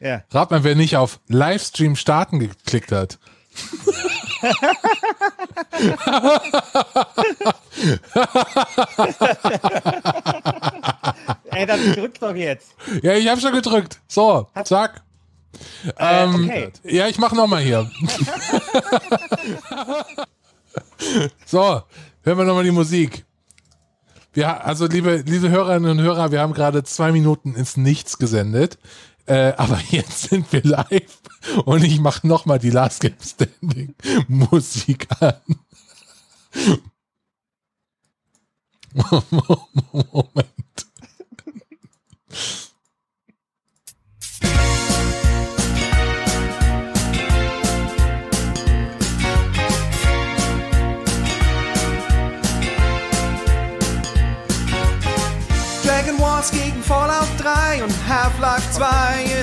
Ja. Rat mal, wer nicht auf Livestream starten geklickt hat. Ey, dann drück doch jetzt. Ja, ich habe schon gedrückt. So, zack. Ähm, okay. Ja, ich mache nochmal hier. so, hören wir nochmal die Musik. Wir, also, liebe, liebe Hörerinnen und Hörer, wir haben gerade zwei Minuten ins Nichts gesendet. Äh, aber jetzt sind wir live und ich mache nochmal die Last Game Standing Musik an. Moment. Dragon Wars gegen Fallout 3 und Half-Life 2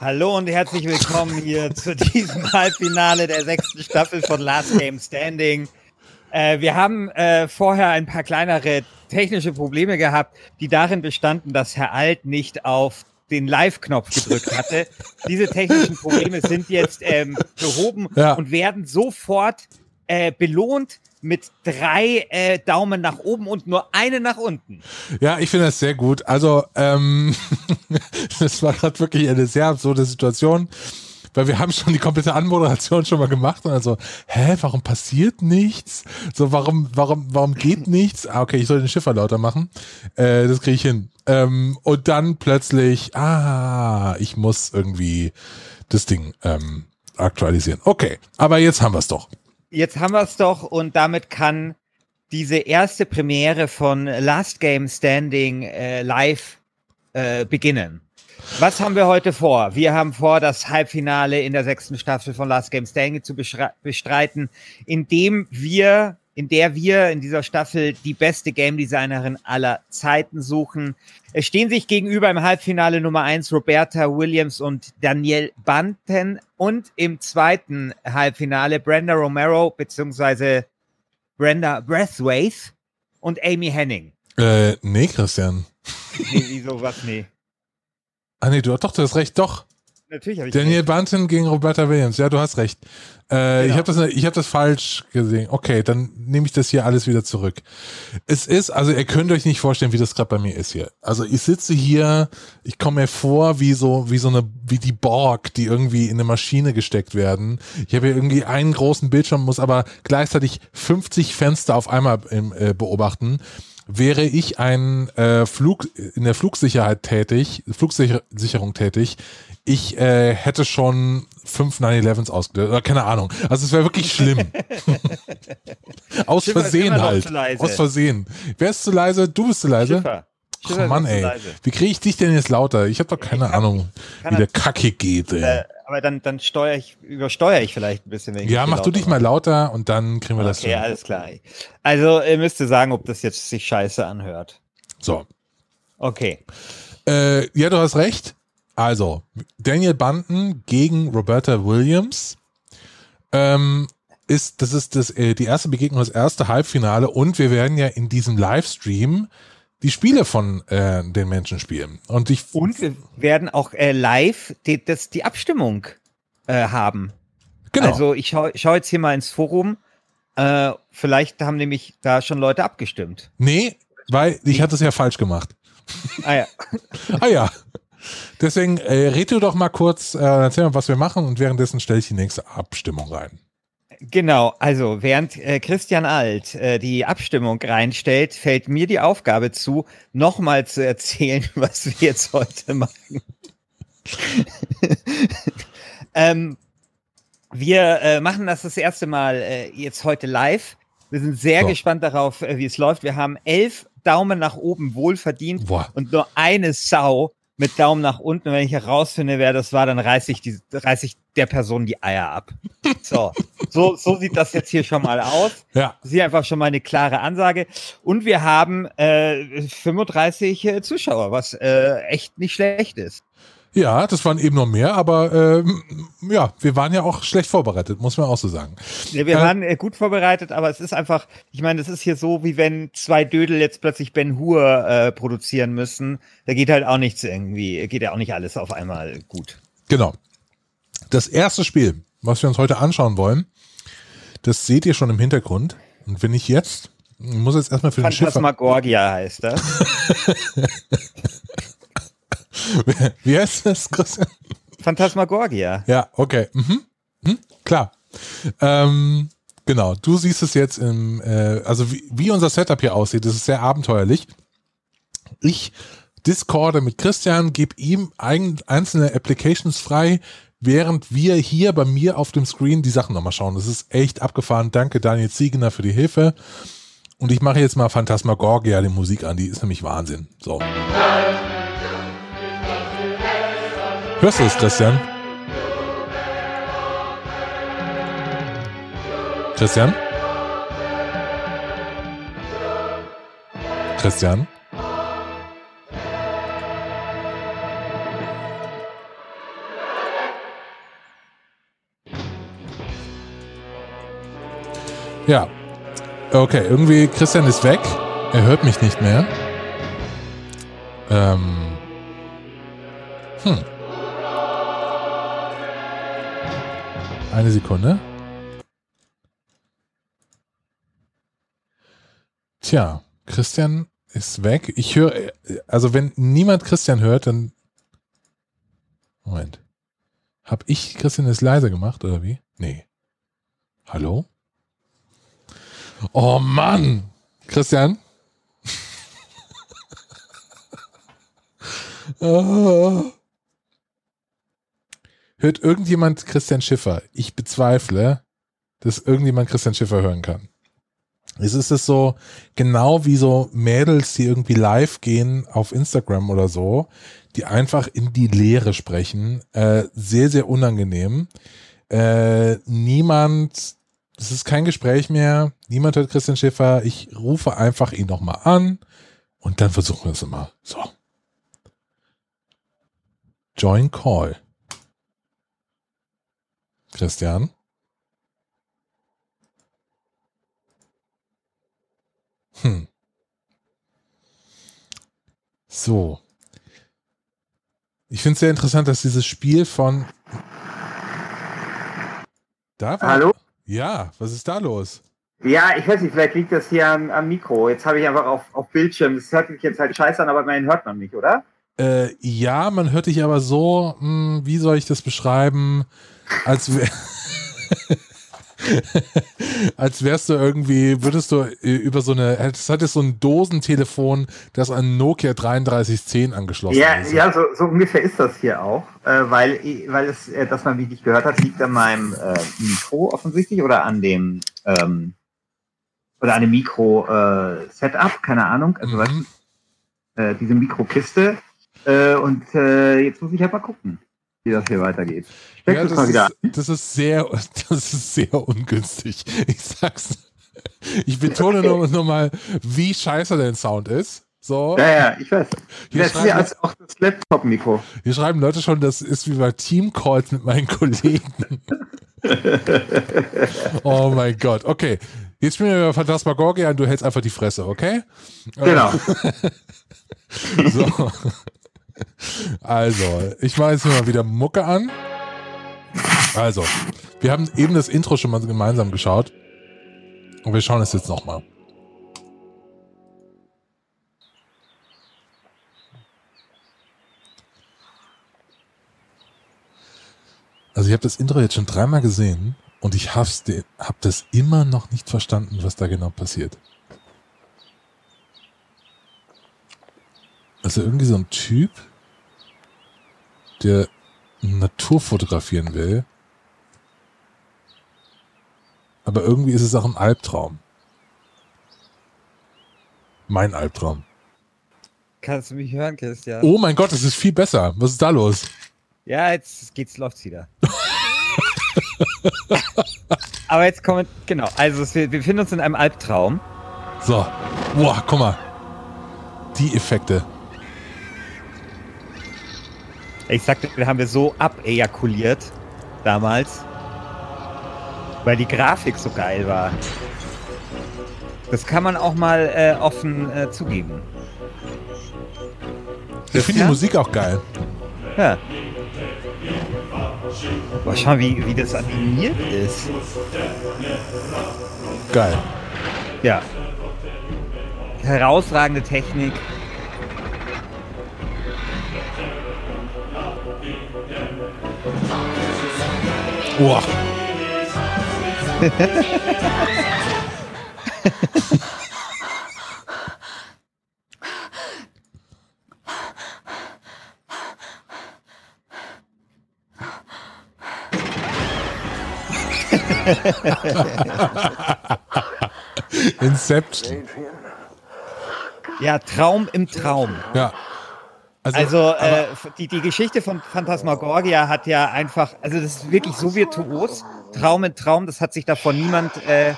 Hallo und herzlich willkommen hier zu diesem Halbfinale der sechsten Staffel von Last Game Standing. Äh, wir haben äh, vorher ein paar kleinere technische Probleme gehabt, die darin bestanden, dass Herr Alt nicht auf den Live-Knopf gedrückt hatte. Diese technischen Probleme sind jetzt ähm, behoben Ja. und werden sofort äh, belohnt mit drei äh, Daumen nach oben und nur eine nach unten. Ja, ich finde das sehr gut. Also, ähm, das war gerade wirklich eine sehr absurde Situation, weil wir haben schon die komplette Anmoderation schon mal gemacht und also, hä, warum passiert nichts? So, warum, warum, warum geht nichts? Ah, okay, ich soll den Schiffer lauter machen. Äh, das kriege ich hin. Ähm, und dann plötzlich, ah, ich muss irgendwie das Ding ähm, aktualisieren. Okay, aber jetzt haben wir es doch. Jetzt haben wir es doch und damit kann diese erste Premiere von Last Game Standing äh, live äh, beginnen. Was haben wir heute vor? Wir haben vor, das Halbfinale in der sechsten Staffel von Last Game Standing zu bestreiten, indem wir, in der wir in dieser Staffel die beste Game Designerin aller Zeiten suchen. Es stehen sich gegenüber im Halbfinale Nummer eins Roberta Williams und Danielle Banten und im zweiten Halbfinale Brenda Romero beziehungsweise Brenda Breathwaite und Amy Henning. Äh, nee, Christian. Nee, wieso was? Nee. Ah, nee, du doch, du hast recht, doch. Natürlich habe ich Daniel. Banton gegen Roberta Williams. Ja, du hast recht. Äh, Ich Genau. habe das, ich hab das falsch gesehen. Okay, dann nehme ich das hier alles wieder zurück. Es ist, also ihr könnt euch nicht vorstellen, wie das gerade bei mir ist hier. Also ich sitze hier, ich komme mir vor wie so, wie so eine, wie die Borg, die irgendwie in eine Maschine gesteckt werden. Ich habe hier irgendwie einen großen Bildschirm, muss aber gleichzeitig 50 Fenster auf einmal im, äh, beobachten. Wäre ich ein äh, Flug in der Flugsicherheit tätig, Flugsicherung tätig, ich äh, hätte schon fünf 9-11s ausgelöst. Oder keine Ahnung. Also es wäre wirklich schlimm. Aus Schiffer Versehen halt. Aus Versehen. Wer ist zu leise? Du bist zu leise? Schiffer. Ach Schiffer Mann, ist zu ey. Wie kriege ich dich denn jetzt lauter? Ich habe doch keine Ich Ahnung, wie der Kacke geht, ey. Äh, aber dann, dann steuere ich, übersteuere ich vielleicht ein bisschen. Ja, mach du dich mal lauter und dann kriegen wir das Okay, hin. alles klar. Also, ihr müsst sagen, ob das jetzt sich scheiße anhört. So. Okay. Äh, ja, du hast recht. Also, Daniel Banton gegen Roberta Williams. Ähm, ist, das ist das, äh, die erste Begegnung, das erste Halbfinale und wir werden ja in diesem Livestream die Spiele von äh, den Menschen spielen. Und ich Und wir werden auch äh, live die, das, die Abstimmung äh, haben. genau. Also, ich schaue schau jetzt hier mal ins Forum. Äh, vielleicht haben nämlich da schon Leute abgestimmt. nee, weil ich hatte es ja falsch gemacht. Ah ja. Ah ja. Deswegen äh, red du doch mal kurz, äh, erzähl mal, was wir machen und währenddessen stelle ich die nächste Abstimmung rein. Genau, also während äh, Christian Alt äh, die Abstimmung reinstellt, fällt mir die Aufgabe zu, nochmal zu erzählen, was wir jetzt heute machen. ähm, wir äh, machen das das erste Mal äh, jetzt heute live. Wir sind sehr So. gespannt darauf, äh, wie es läuft. Wir haben elf Daumen nach oben wohlverdient Boah. und nur eine Sau mit Daumen nach unten. Und wenn ich herausfinde, wer das war, dann reiße ich, die, reiß ich der Person die Eier ab. So, so, so sieht das jetzt hier schon mal aus. Ja, hier einfach schon mal eine klare Ansage. Und wir haben äh, 35 äh, Zuschauer, was äh, echt nicht schlecht ist. Ja, das waren eben noch mehr, aber ähm, ja, wir waren ja auch schlecht vorbereitet, muss man auch so sagen. Ja, wir Äh, waren äh, gut vorbereitet, aber es ist einfach, ich meine, das ist hier so, wie wenn zwei Dödel jetzt plötzlich Ben Hur äh, produzieren müssen. Da geht halt auch nichts irgendwie, geht ja auch nicht alles auf einmal gut. Genau. Das erste Spiel, was wir uns heute anschauen wollen, das seht ihr schon im Hintergrund. Und wenn ich jetzt, ich muss jetzt erstmal für den Schiffer. Phantasmagorgia heißt das. Wie heißt das, Christian? Phantasmagorgia. Ja, okay. Mhm. Mhm. Klar. Ähm, genau, du siehst es jetzt im, äh, also wie, wie unser Setup hier aussieht, das ist sehr abenteuerlich. Ich discorde mit Christian, gebe ihm ein, einzelne Applications frei, während wir hier bei mir auf dem Screen die Sachen nochmal schauen. Das ist echt abgefahren. Danke Daniel Ziegener für die Hilfe. Und ich mache jetzt mal Phantasmagorgia die Musik an, die ist nämlich Wahnsinn. So. Hörst du es, Christian? Christian? Christian? Ja. Okay, irgendwie Christian ist weg. Er hört mich nicht mehr. Ähm. Hm. Eine Sekunde. Tja, Christian ist weg. Ich höre, also wenn niemand Christian hört, dann. Moment. Hab ich Christian es leise gemacht oder wie? Nee. Hallo? Oh Mann! Christian? Ah. Hört irgendjemand Christian Schiffer? Ich bezweifle, dass irgendjemand Christian Schiffer hören kann. Es ist es so, genau wie so Mädels, die irgendwie live gehen auf Instagram oder so, die einfach in die Leere sprechen. Äh, sehr, sehr unangenehm. Äh, niemand, es ist kein Gespräch mehr. Niemand hört Christian Schiffer. Ich rufe einfach ihn nochmal an und dann versuchen wir es immer. So. Join Call. Christian? Hm. So. Ich finde es sehr interessant, dass dieses Spiel von. Da war, Hallo? Ja, was ist da los? Ja, ich weiß nicht, vielleicht liegt das hier am, am Mikro. Jetzt habe ich einfach auf, auf Bildschirm. Das hört sich jetzt halt scheiße an, aber immerhin hört man mich, oder? Äh, ja, man hört dich aber so, hm, wie soll ich das beschreiben, als wär, als wärst du irgendwie, würdest du äh, über so eine, das hattest so ein Dosentelefon, das an Nokia 3310 angeschlossen Ja, ist. ja so, so ungefähr ist das hier auch. Äh, weil, weil es, äh, dass man mich nicht gehört hat, liegt an meinem äh, Mikro offensichtlich oder an dem ähm, oder an dem Mikro-Setup, keine Ahnung. Also weißt Mhm. du, äh, diese Mikrokiste. Äh, und äh, jetzt muss ich halt mal gucken, wie das hier weitergeht. Ja, das mal wieder ist, das ist sehr, das ist sehr ungünstig. Ich sag's. Ich betone nur, nur mal, wie scheiße dein Sound ist. So. Ja, ja, ich weiß. Hier Das schreiben- als auch das Laptop-Mikro. Hier schreiben Leute schon, das ist wie bei Teamcalls mit meinen Kollegen. oh mein Gott. Okay. Jetzt spielen wir über Phantasmagoria und du hältst einfach die Fresse, okay? Genau. So. Also, ich mache jetzt mal wieder Mucke an. Also, wir haben eben das Intro schon mal gemeinsam geschaut. Und wir schauen es jetzt nochmal. Also ich habe das Intro jetzt schon dreimal gesehen und ich hab's, de- hab das immer noch nicht verstanden, was da genau passiert. Also irgendwie so ein Typ, der Natur fotografieren will. Aber irgendwie ist es auch ein Albtraum. Mein Albtraum. Kannst du mich hören, Christian? Oh mein Gott, es ist viel besser. Was ist da los? Ja, jetzt geht's, läuft's wieder. Aber jetzt kommen, genau, also es- wir wir befinden uns in einem Albtraum. So. Boah, guck mal. Die Effekte. Ich sagte, wir haben wir so abejakuliert damals, weil die Grafik so geil war. Das kann man auch mal äh, offen äh, zugeben. Ich finde die Ja? Musik auch geil. Ja. Boah, schau mal, wie, wie das animiert ist. Geil. Ja. Herausragende Technik. Boah. Inception. Ja, Traum im Traum. Ja. Also, Also äh, die, die Geschichte von Phantasmagoria hat ja einfach, also das ist wirklich so virtuos. Traum in Traum, das hat sich davor niemand äh,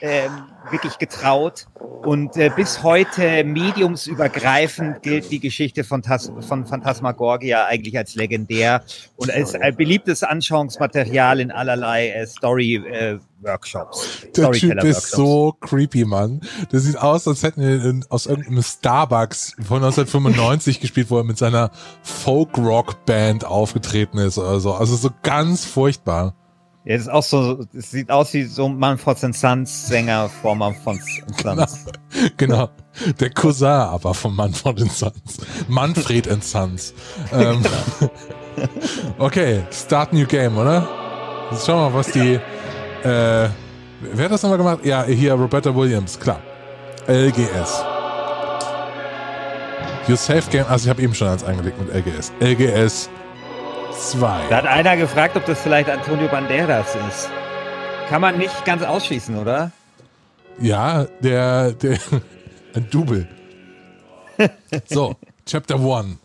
äh, wirklich getraut. Und äh, bis heute mediumsübergreifend gilt die Geschichte von, Tas von Phantasmagoria eigentlich als legendär und als ein beliebtes Anschauungsmaterial in allerlei äh, Story-Workshops. Der Typ ist so creepy, Mann. Der sieht aus, als hätten wir in, aus irgendeinem Starbucks von 1995 gespielt, wo er mit seiner Folk-Rock-Band aufgetreten ist oder so. Also so ganz furchtbar. Ja, das ist auch so, es sieht aus wie so ein Manfred Sons Sänger vor Manfred Sons. Genau. Der Cousin aber von Manfred Sons. Manfred Sons. ähm, okay, start new game, oder? Jetzt schauen wir mal, was die. Äh, wer hat das nochmal gemacht? Ja, hier Roberta Williams, klar. LGS. Your Safe Game, also ich habe eben schon eins eingelegt mit LGS. LGS 2. Da hat einer gefragt, ob das vielleicht Antonio Banderas ist. Kann man nicht ganz ausschließen, oder? Ja, der, der, ein Double. So, Chapter 1.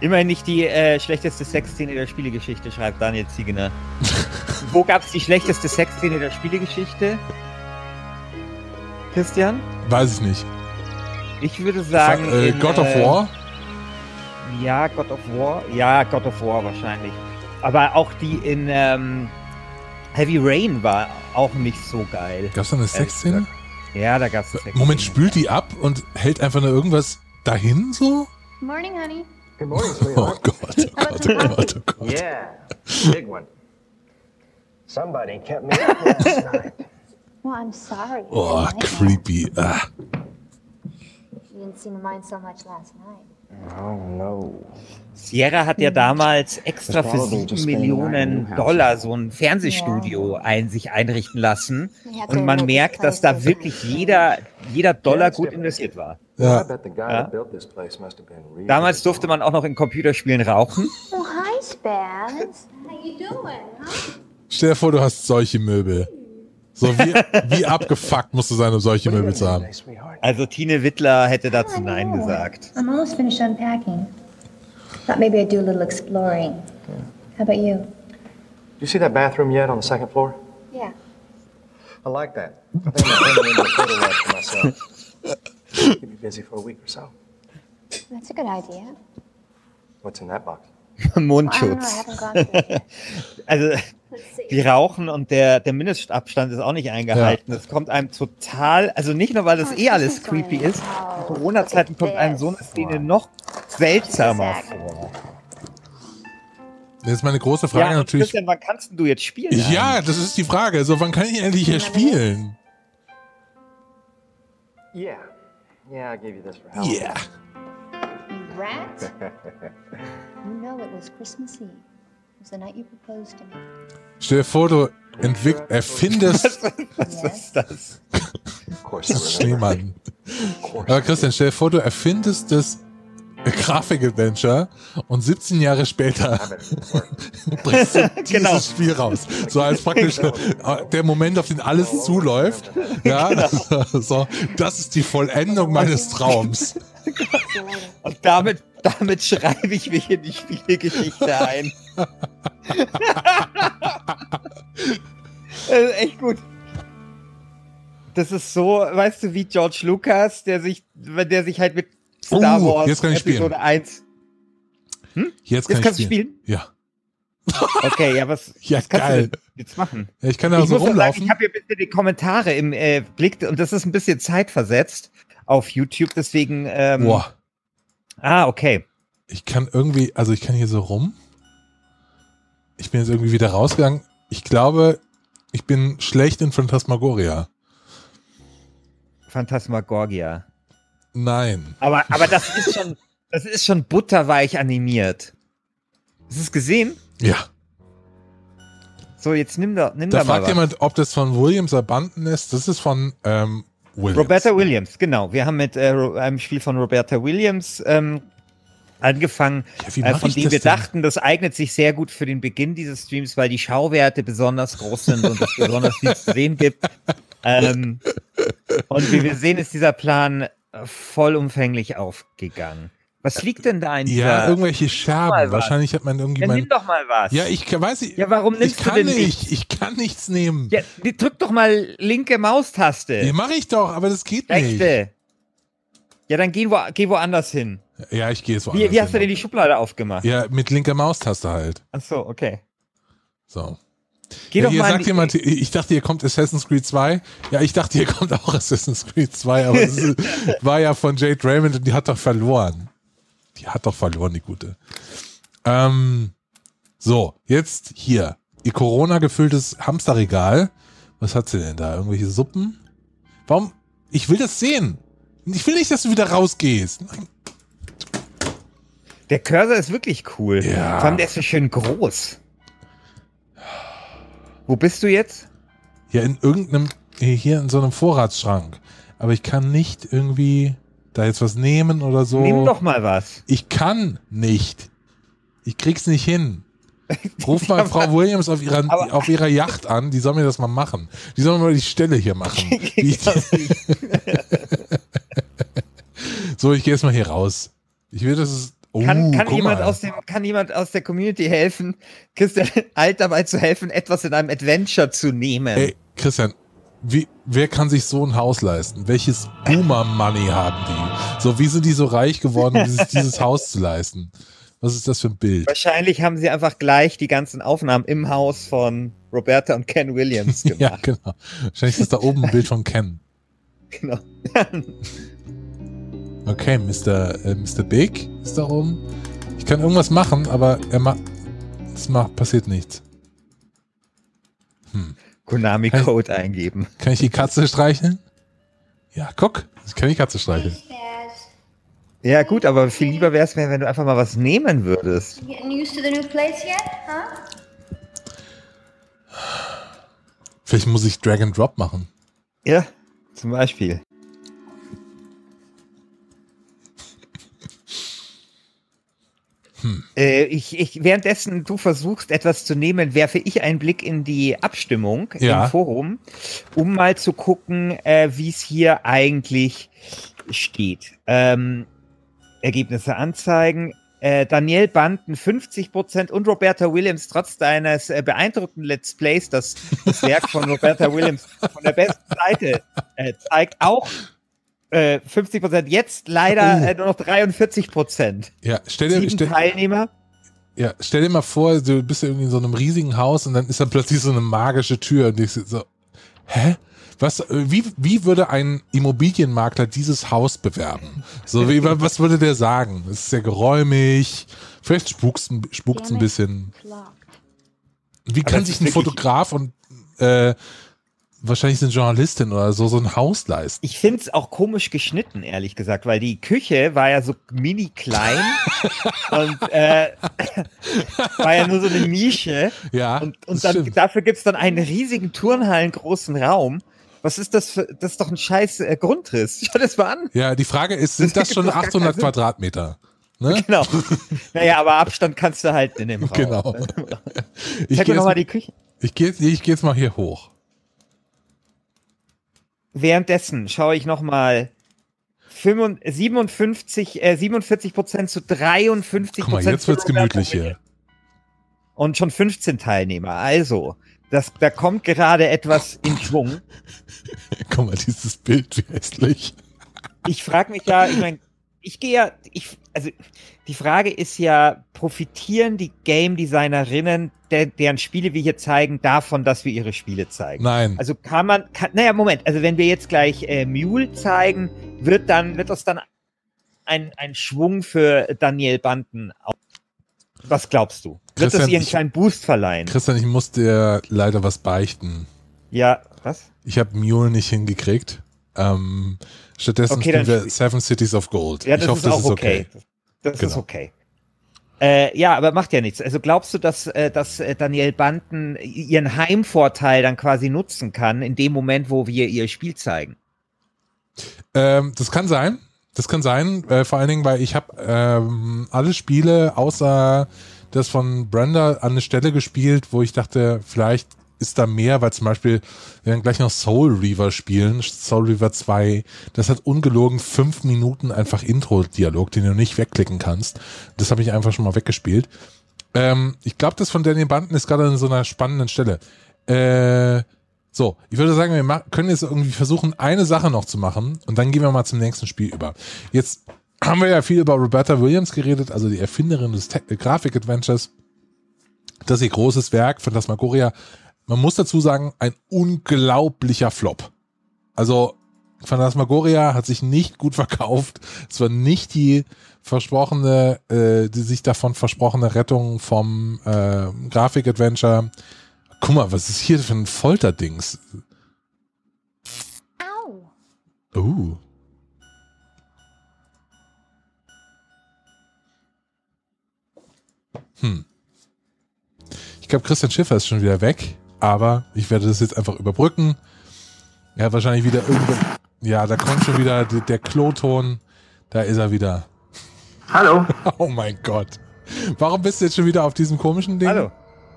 Immerhin nicht die äh, schlechteste Sexszene der Spielegeschichte, schreibt Daniel Ziegener. Wo gab es die schlechteste Sexszene der Spielegeschichte? Christian? Weiß ich nicht. Ich würde sagen. äh, in, God of äh, War? Ja, God of War. Ja, God of War wahrscheinlich. Aber auch die in ähm, Heavy Rain war auch nicht so geil. Gab es da eine Sexszene? Ja, da gab es Moment, spült die ab und hält einfach nur irgendwas dahin so? Morning, honey. Good morning, Oh sweetheart. Gott, oh Gott, oh Gott, oh Gott. yeah, big one. Somebody kept me up last night. Well, I'm sorry. Oh, creepy. Ah. You didn't seem to mind so much last night. Oh no. Sierra hat ja damals extra für probably 7 just spending the night in Millionen. Dollar so ein Fernsehstudio ein, sich einrichten lassen. Und man merkt, dass da wirklich jeder, jeder Dollar gut investiert war. Ja, really Damals durfte man auch noch in Computerspielen rauchen. Oh, hi, Spaz. How you doing, huh? stell dir vor, du hast solche Möbel. So wie, wie abgefuckt musst du sein, um solche Möbel zu haben. Also Tine Wittler hätte dazu Nein gesagt. I'm almost finished unpacking. Thought maybe I'd do a little exploring. How about you? You see that bathroom yet on the second floor? Yeah. I like that. I think I'm gonna turn it into a photo lab for myself. Keep me busy for a week or so. That's a good idea. What's in that box? I don't know. I Mundschutz. Also. Die rauchen und der, der Mindestabstand ist auch nicht eingehalten. Das kommt einem total, also nicht nur, weil das eh alles creepy ist, in Corona-Zeiten kommt einem so eine Szene noch seltsamer vor. Jetzt meine große Frage Ja, natürlich. Christian, wann kannst du jetzt spielen? Ja, das ist die Frage. Also wann kann ich endlich hier spielen? Yeah. Yeah, I gave you this for Halloween. Yeah. You rat? you know it was Christmas Eve. Stell dir vor, du entwick erfindest Was ist das? Schneemann. Aber Christian, stell dir vor, du erfindest das Grafik-Adventure und 17 Jahre später bringst du dieses Genau. Spiel raus. So als praktisch äh, der Moment, auf den alles zuläuft. Ja, so, das ist die Vollendung meines Traums. Und damit, damit schreibe ich mich in die Spielegeschichte ein. das ist echt gut. Das ist so, weißt du, wie George Lucas, der sich, der sich halt mit Star Oh, Wars jetzt kann ich spielen. Episode 1. Jetzt kann Jetzt kannst du ich spielen. Ja. Okay, ja, was, Ja, was kannst geil. du jetzt machen? ja ich kann da ich so doch sagen, rumlaufen. ich habe hier ein bisschen die Kommentare im äh, Blick und das ist ein bisschen zeitversetzt auf YouTube, deswegen. Ähm, Boah, Ah, okay. ich kann irgendwie, also ich kann hier so rum. Ich bin jetzt irgendwie wieder rausgegangen. Ich glaube, ich bin schlecht in Phantasmagoria. Phantasmagorgia. Nein. Aber, aber das ist schon, das ist schon butterweich animiert. Hast du es gesehen? Ja. So, jetzt nimm da, nimm Da da, mal fragt was. jemand, ob das von Williams Abanden ist. Das ist von ähm, Williams. Roberta Williams, genau. Wir haben mit äh, einem Spiel von Roberta Williams ähm, angefangen, Ja, äh, von dem wir denn? dachten, das eignet sich sehr gut für den Beginn dieses Streams, weil die Schauwerte besonders groß sind und es besonders viel zu sehen gibt. Ähm, und wie wir sehen, ist dieser Plan vollumfänglich aufgegangen. Was liegt denn da in dieser... Ja, irgendwelche Scherben. Wahrscheinlich hat man irgendwie ja, mein. nimm doch mal was. Ja, ich weiß ich. Ja, warum ich nimmst du kann denn nicht. nichts? Ich kann nichts nehmen. Ja, drück doch mal linke Maustaste. Ja, mache ich doch, aber das geht nicht. Rechte. Ja, dann geh, wo, geh woanders hin. Ja, ich gehe jetzt woanders Wie, wie hast du hin. denn die Schublade aufgemacht? Ja, mit linker Maustaste halt. Ach so, okay. So. Geh ja, doch hier mal sagt jemand, ich dachte, hier kommt Assassin's Creed 2. Ja, ich dachte, hier kommt auch Assassin's Creed 2, aber es war ja von Jade Raymond und die hat doch verloren. Die hat doch verloren, die gute. Ähm, so, jetzt hier. Ihr Corona gefülltes Hamsterregal. Was hat sie denn da? Irgendwelche Suppen? Warum? Ich will das sehen. Ich will nicht, dass du wieder rausgehst. Nein. Der Cursor ist wirklich cool. Ja. Vor allem, der ist so schön groß. Wo bist du jetzt? Ja, in irgendeinem, hier in so einem Vorratsschrank. Aber ich kann nicht irgendwie da jetzt was nehmen oder so. Nimm doch mal was. Ich kann nicht. Ich krieg's nicht hin. Ruf mal Frau Williams auf ihrer, Aber- auf ihrer Yacht an, die soll mir das mal machen. Die soll mir mal die Stelle hier machen. Ich, so, ich gehe jetzt mal hier raus. Ich will, dass es. Oh, Kann, kann, jemand mal. aus dem, kann jemand aus der Community helfen, Christian Alt dabei zu helfen, etwas in einem Adventure zu nehmen? Ey, Christian, wie, wer kann sich so ein Haus leisten? Welches Boomer-Money haben die? So, wie sind die so reich geworden, um sich dieses Haus zu leisten? Was ist das für ein Bild? Wahrscheinlich haben sie einfach gleich die ganzen Aufnahmen im Haus von Roberta und Ken Williams gemacht. Ja, genau. Wahrscheinlich ist da oben ein Bild von Ken. genau. Okay, Mr. Äh, Mr. Big ist da oben. Ich kann irgendwas machen, aber er macht. Es macht, passiert nichts. Konami-Code eingeben. Kann ich die Katze streicheln? Ja, guck. Ich kann die Katze streicheln. Ja, gut, aber viel lieber wäre es mir, wenn du einfach mal was nehmen würdest. Vielleicht muss ich Drag and Drop machen. Ja, zum Beispiel. Äh, ich, ich, währenddessen du versuchst, etwas zu nehmen, werfe ich einen Blick in die Abstimmung Ja. im Forum, um mal zu gucken, äh, wie es hier eigentlich steht. Ähm, Ergebnisse anzeigen. Äh, Daniel Banden 50% und Roberta Williams trotz deines äh, beeindruckenden Let's Plays, das, das Werk von Roberta Williams von der besten Seite äh, zeigt, auch äh, 50%. Jetzt leider Oh. äh, nur noch 43%. Ja, stell dir, Sieben stell, Teilnehmer. ja, stell dir mal vor, du bist ja irgendwie in so einem riesigen Haus und dann ist da plötzlich so eine magische Tür und ich so, hä? Was, äh, wie, wie würde ein Immobilienmakler dieses Haus bewerben? So, wie, was würde der sagen? Es ist sehr geräumig, vielleicht spukt's, ein- spukt's ein bisschen. Wie kann es sich ein Fotograf und äh, wahrscheinlich eine Journalistin oder so, so ein Haus leisten. Ich finde es auch komisch geschnitten, ehrlich gesagt, weil die Küche war ja so mini klein und äh, war ja nur so eine Nische. Ja, Und, das und dann, stimmt. dafür gibt's dann einen riesigen Turnhallen großen Raum. Was ist das für, das ist doch ein scheiß äh, Grundriss. Schau das mal an. Ja, die Frage ist, sind das gibt schon doch gar 800 keinen Sinn. Quadratmeter? Ne? Genau. naja, aber Abstand kannst du halten in dem Raum. Genau. Ich gehe jetzt, die Küche. ich geh, ich geh jetzt mal hier hoch. Währenddessen schaue ich nochmal 57, äh, 47 Prozent zu 53 Guck mal, Prozent. jetzt wird's gemütlich hier. Und schon 15 Teilnehmer. Also, das, da kommt gerade etwas in Schwung. Guck mal, dieses Bild, wie hässlich. Ich frage mich ja, ich meine, ich gehe ja, ich, also die Frage ist ja, profitieren die Game Designerinnen, der, deren Spiele wir hier zeigen, davon, dass wir ihre Spiele zeigen? Nein. Also kann man, kann, naja, Moment, also wenn wir jetzt gleich äh, Mule zeigen, wird dann, wird das dann ein, ein Schwung für Daniel Banden. auf- Was glaubst du? Wird Christian, das ihr einen kleinen Boost verleihen? Christian, ich muss dir leider was beichten. Ja, was? Ich habe Mule nicht hingekriegt. Ähm, stattdessen Okay, spielen wir Seven Cities of Gold. Ja, das ich hoffe, ist das auch ist okay. okay. Das ist Genau. okay. Äh, ja, aber macht ja nichts. Also glaubst du, dass, äh, dass äh, Daniel Banden ihren Heimvorteil dann quasi nutzen kann, in dem Moment, wo wir ihr Spiel zeigen? Ähm, das kann sein. Das kann sein. Äh, vor allen Dingen, weil ich habe ähm, alle Spiele außer das von Brenda an eine Stelle gespielt, wo ich dachte, vielleicht ist da mehr, weil zum Beispiel, wir werden gleich noch Soul Reaver spielen, Soul Reaver 2, das hat ungelogen fünf Minuten einfach Intro-Dialog, den du nicht wegklicken kannst. Das habe ich einfach schon mal weggespielt. Ähm, ich glaube, das von Daniel Banden ist gerade an so einer spannenden Stelle. Äh, so, ich würde sagen, wir können jetzt irgendwie versuchen, eine Sache noch zu machen und dann gehen wir mal zum nächsten Spiel über. Jetzt haben wir ja viel über Roberta Williams geredet, also die Erfinderin des Grafik-Adventures. Das ist ihr großes Werk, Phantasmagoria. Man muss dazu sagen, ein unglaublicher Flop. Also, Phantasmagoria hat sich nicht gut verkauft. Es war nicht die versprochene, äh, die sich davon versprochene Rettung vom äh, Grafik-Adventure. Guck mal, was ist hier für ein Folterdings? Ow. Uh. Hm. Ich glaube, Christian Schiffer ist schon wieder weg, aber ich werde das jetzt einfach überbrücken. Er hat wahrscheinlich wieder irgendwo. Ja, da kommt schon wieder der, Kloton. Da ist er wieder. Hallo. Oh mein Gott. Warum bist du jetzt schon wieder auf diesem komischen Ding? Hallo,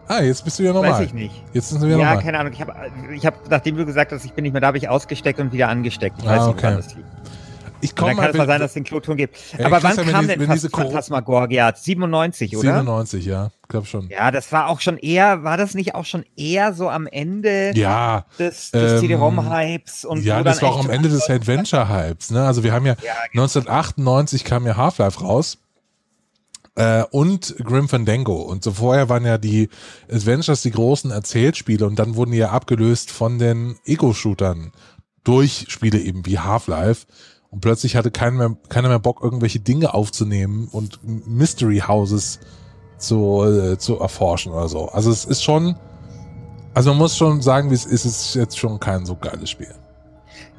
Ah, jetzt bist du wieder normal. weiß ich nicht. Jetzt sind wir wieder Ja, normal. keine Ahnung. Ich habe, ich hab, nachdem du gesagt hast, ich bin nicht mehr da, habe ich ausgesteckt und wieder angesteckt. Ich Ah, weiß nicht, okay. woran das liegt. Ich komme dann kann es mal sein, dass es den Kloton gibt. Ey, Aber wann kam die- denn Phas- Phantasmagoria? 97, oder? 97, ja, glaube schon. Ja, das war auch schon eher, war das nicht auch schon eher so am Ende Ja, des, des ähm, CD-ROM-Hypes? und ja, das war auch am Ende des Adventure-Hypes. Ne? Also wir haben ja, Ja, genau. 1998 kam ja Half-Life raus äh, und Grim Fandango. Und so vorher waren ja die Adventures die großen Erzählspiele und dann wurden die ja abgelöst von den Ego-Shootern durch Spiele eben wie Half-Life. Und plötzlich hatte keiner mehr, keiner mehr Bock, irgendwelche Dinge aufzunehmen und Mystery Houses zu, äh, zu erforschen oder so. Also es ist schon, also man muss schon sagen, wie es ist, es ist jetzt schon kein so geiles Spiel.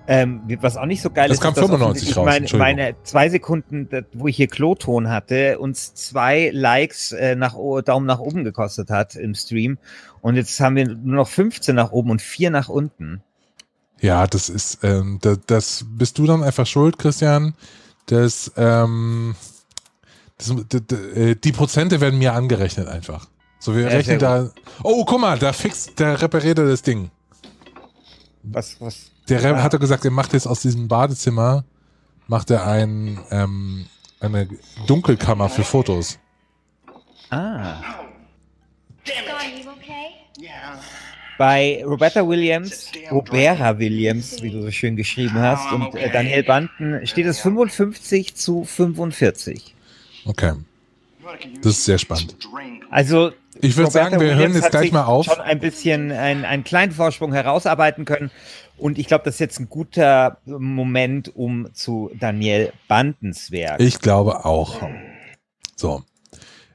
Ähm, was auch nicht so geil Das ist, kam ist, dass 95 offensichtlich raus, Meine, meine zwei Sekunden, das- wo ich hier Kloton hatte, uns zwei Likes äh, nach Daumen nach oben gekostet hat im Stream. Und jetzt haben wir nur noch 15 nach oben und vier nach unten. Ja, das ist, ähm, das, das bist du dann einfach schuld, Christian. Das, ähm, das, äh, die Prozente werden mir angerechnet einfach. So, wir Ja, rechnen da. Oh, guck mal, da fixt, der repariert er das Ding. Was, was? Der Ah. hat er gesagt, er macht jetzt aus diesem Badezimmer, macht er ein, ähm, eine Dunkelkammer für Fotos. Ah. You okay? Bei Roberta Williams, Roberta Williams, wie du so schön geschrieben hast, und äh, Daniel Banten steht es 55 zu 45. Okay. Das ist sehr spannend. Also Ich würd Roberta sagen, wir hören Williams jetzt hat gleich mal auf. Schon ein bisschen einen, einen kleinen Vorsprung herausarbeiten können. Und ich glaube, das ist jetzt ein guter Moment, um zu Daniel Bandens Werk. Ich glaube auch. So.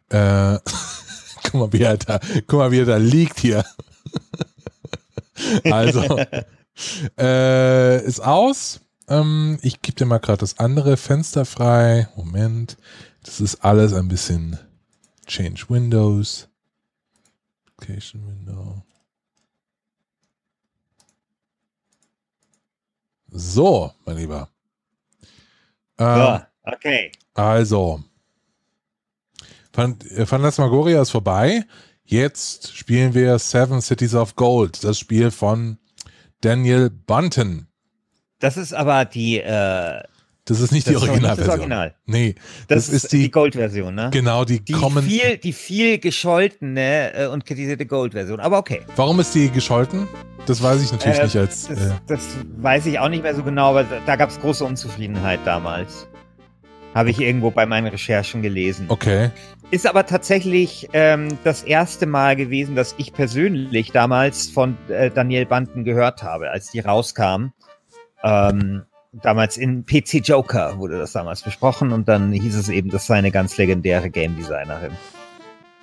Äh, guck mal, wie er da, guck mal, wie er da liegt hier. Also, äh, ist aus. Ähm, ich gebe dir mal gerade das andere Fenster frei. Moment. Das ist alles ein bisschen Change Windows. Application Window. So, mein Lieber. Ähm, So, okay. Also, Phan- äh, Phantasmagoria ist vorbei. Jetzt spielen wir Seven Cities of Gold, das Spiel von Daniel Bunton. Das ist aber die, äh, Das ist nicht Das die nicht das Originalversion. Original. Nee, das, das, ist die, Gold-Version, ne? genau die, Die Common. viel, die viel gescholtene äh, und kritisierte Gold-Version. Aber okay. Warum ist die gescholten? Das weiß ich natürlich Äh, nicht als. Das, Äh, das weiß ich auch nicht mehr so genau, aber da gab es große Unzufriedenheit damals. Habe ich irgendwo bei meinen Recherchen gelesen. okay. Ist aber tatsächlich ähm, das erste Mal gewesen, dass ich persönlich damals von äh, Daniel Banten gehört habe, als die rauskam. Ähm, damals in PC Joker wurde das damals besprochen und dann hieß es eben, das sei eine ganz legendäre Game Designerin.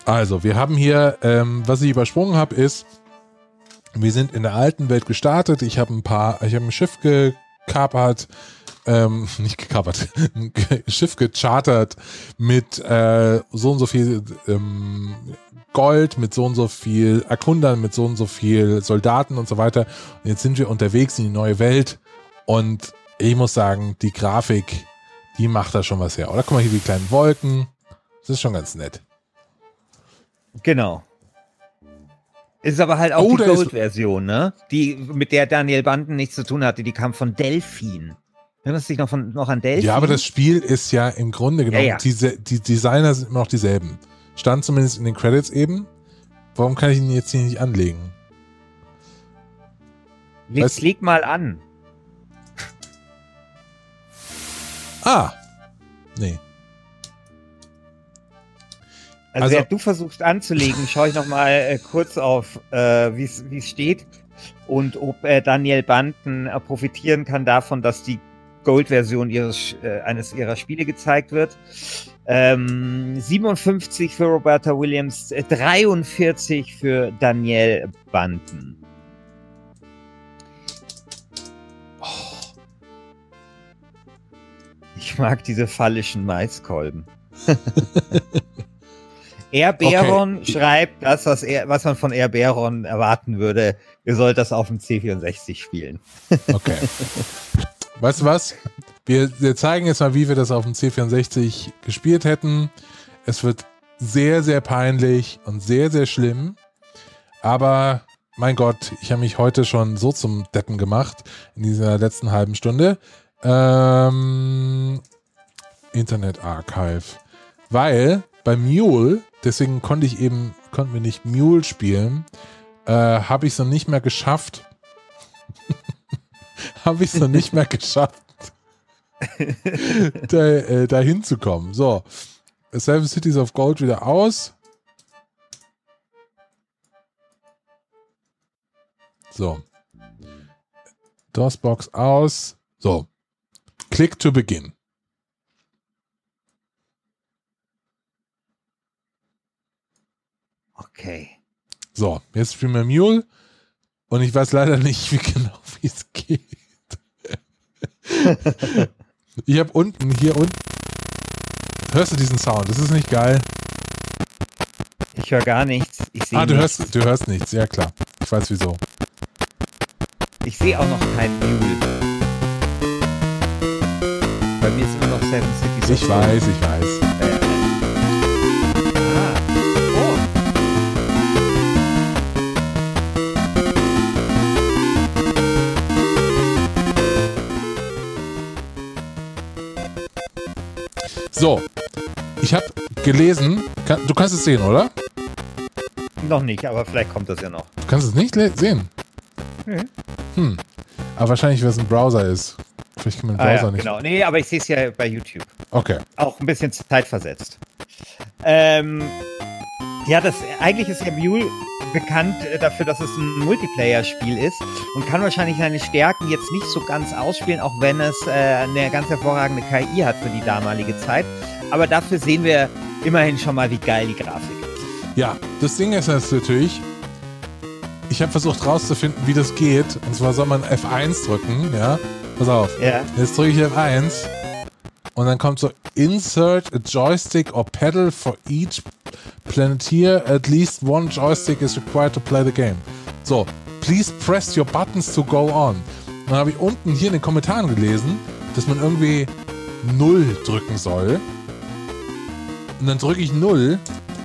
Also, wir haben hier, ähm, was ich übersprungen habe, ist, wir sind in der alten Welt gestartet. Ich habe ein paar, ich habe ein Schiff gekapert, ähm, nicht gekapert, ein Schiff gechartert mit äh, so und so viel ähm, Gold, mit so und so viel Erkundern, mit so und so viel Soldaten und so weiter. Und jetzt sind wir unterwegs in die neue Welt und ich muss sagen, die Grafik, die macht da schon was her. Oder guck mal hier die kleinen Wolken. Das ist schon ganz nett. Genau. Ist aber halt auch Oh, die Gold-Version, ne? Die, mit der Daniel Banten nichts zu tun hatte, die kam von Delphin. Erinnerst du dich noch, von, noch an Delphin? Ja, aber das Spiel ist ja im Grunde genommen, Ja, ja. Diese, die Designer sind immer noch dieselben. Stand zumindest in den Credits eben. Warum kann ich ihn jetzt hier nicht anlegen? leg, weißt- leg mal an. Ah! Nee. Also, Also- während du versuchst anzulegen, schaue ich noch mal äh, kurz auf, äh, wie es steht und ob äh, Daniel Banten äh, profitieren kann davon, dass die Gold-Version ihres äh, eines ihrer Spiele gezeigt wird. Ähm, 57 für Roberta Williams, äh, 43 für Daniel Banten. Oh. Ich mag diese phallischen Maiskolben. Erberon schreibt das, was, er, was man von Erberon erwarten würde. Ihr sollt das auf dem C64 spielen. Okay. weißt du was? Wir, wir zeigen jetzt mal, wie wir das auf dem C64 gespielt hätten. Es wird sehr, sehr peinlich und sehr, sehr schlimm. Aber mein Gott, ich habe mich heute schon so zum Deppen gemacht in dieser letzten halben Stunde. Ähm, Internet Archive. Weil bei Mule, deswegen konnte ich eben, konnten wir nicht Mule spielen, äh, habe ich es noch nicht mehr geschafft. habe ich es noch nicht mehr geschafft, da, äh, da hinzukommen. So, Seven Cities of Gold wieder aus. So. DOS-Box aus. So. Click to begin. Okay. So, jetzt spielen wir Mule. Und ich weiß leider nicht, wie genau wie es geht. ich habe unten, hier unten. Hörst du diesen Sound? Das ist nicht geil. Ich höre gar nichts. Ich Ah, du nichts. hörst, du hörst nichts. Ja, klar. Ich weiß wieso. Ich sehe auch noch keinen Mule. Bei mir ist immer noch Seven Cities. Ich weiß, ich weiß. So. Ich habe gelesen. Kann, du kannst es sehen, oder? Noch nicht, aber vielleicht kommt das ja noch. Du kannst es nicht sehen. Nee. Hm. Aber wahrscheinlich, weil es ein Browser ist. Vielleicht kann man den Ah, Browser ja, nicht. genau. Nee, aber ich sehe es ja bei YouTube. Okay. Auch ein bisschen zeitversetzt. Ähm, ja, das eigentlich ist ja Mule bekannt äh, dafür, dass es ein Multiplayer-Spiel ist und kann wahrscheinlich seine Stärken jetzt nicht so ganz ausspielen, auch wenn es äh, eine ganz hervorragende KI hat für die damalige Zeit. Aber dafür sehen wir immerhin schon mal, wie geil die Grafik ist. Ja, das Ding ist jetzt natürlich, ich habe versucht rauszufinden, wie das geht. Und zwar soll man F1 drücken, ja. Pass auf. Ja. Jetzt drücke ich F1 und dann kommt so Insert a joystick or pedal for each Planeteer. At least one joystick is required to play the game. So, please press your buttons to go on. Dann habe ich unten hier in den Kommentaren gelesen, dass man irgendwie 0 drücken soll. Und dann drücke ich 0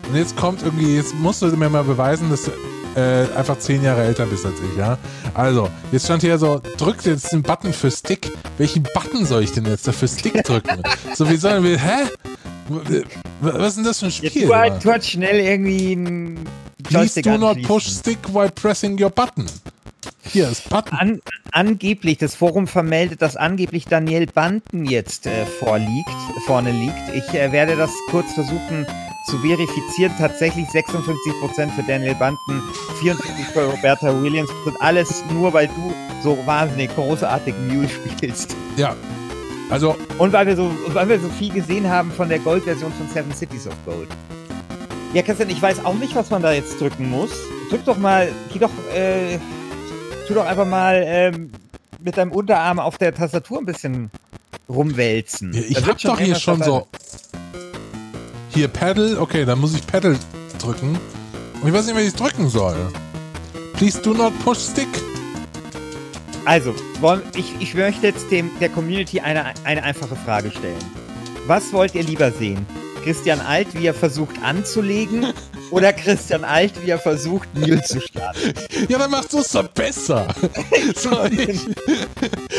und jetzt kommt irgendwie, jetzt musst du mir mal beweisen, dass du äh, einfach 10 Jahre älter bist als ich, ja. Also, jetzt stand hier so, drückt jetzt den Button für Stick. Welchen Button soll ich denn jetzt dafür Stick drücken? so, wie sollen wir, hä? Was ist denn das für ein Spiel? tu halt, tu halt schnell irgendwie ein Please Joystick do not push stick while pressing your button. Hier ist Button. An, angeblich, das Forum vermeldet, dass angeblich Daniel Banten jetzt äh, vorliegt, vorne liegt. Ich äh, werde das kurz versuchen zu verifizieren. Tatsächlich 56% für Daniel Banten, 44% für Roberta Williams. Und alles nur, weil du so wahnsinnig großartig Mule spielst. Ja. Also, Und weil wir so, weil wir so viel gesehen haben von der Gold-Version von Seven Cities of Gold. Ja, Christian, ich weiß auch nicht, was man da jetzt drücken muss. Drück doch mal, geh doch, äh, tu doch einfach mal ähm, mit deinem Unterarm auf der Tastatur ein bisschen rumwälzen. ich Da hab doch hier schon so. Hier Pedal, okay, dann muss ich Pedal drücken. Und ich weiß nicht, was ich drücken soll. Please do not push stick. Also, ich, ich möchte jetzt dem, der Community eine, eine einfache Frage stellen. Was wollt ihr lieber sehen? Christian Alt, wie er versucht anzulegen, oder Christian Alt, wie er versucht, Mule zu starten? Ja, dann machst du es doch besser. so, ich,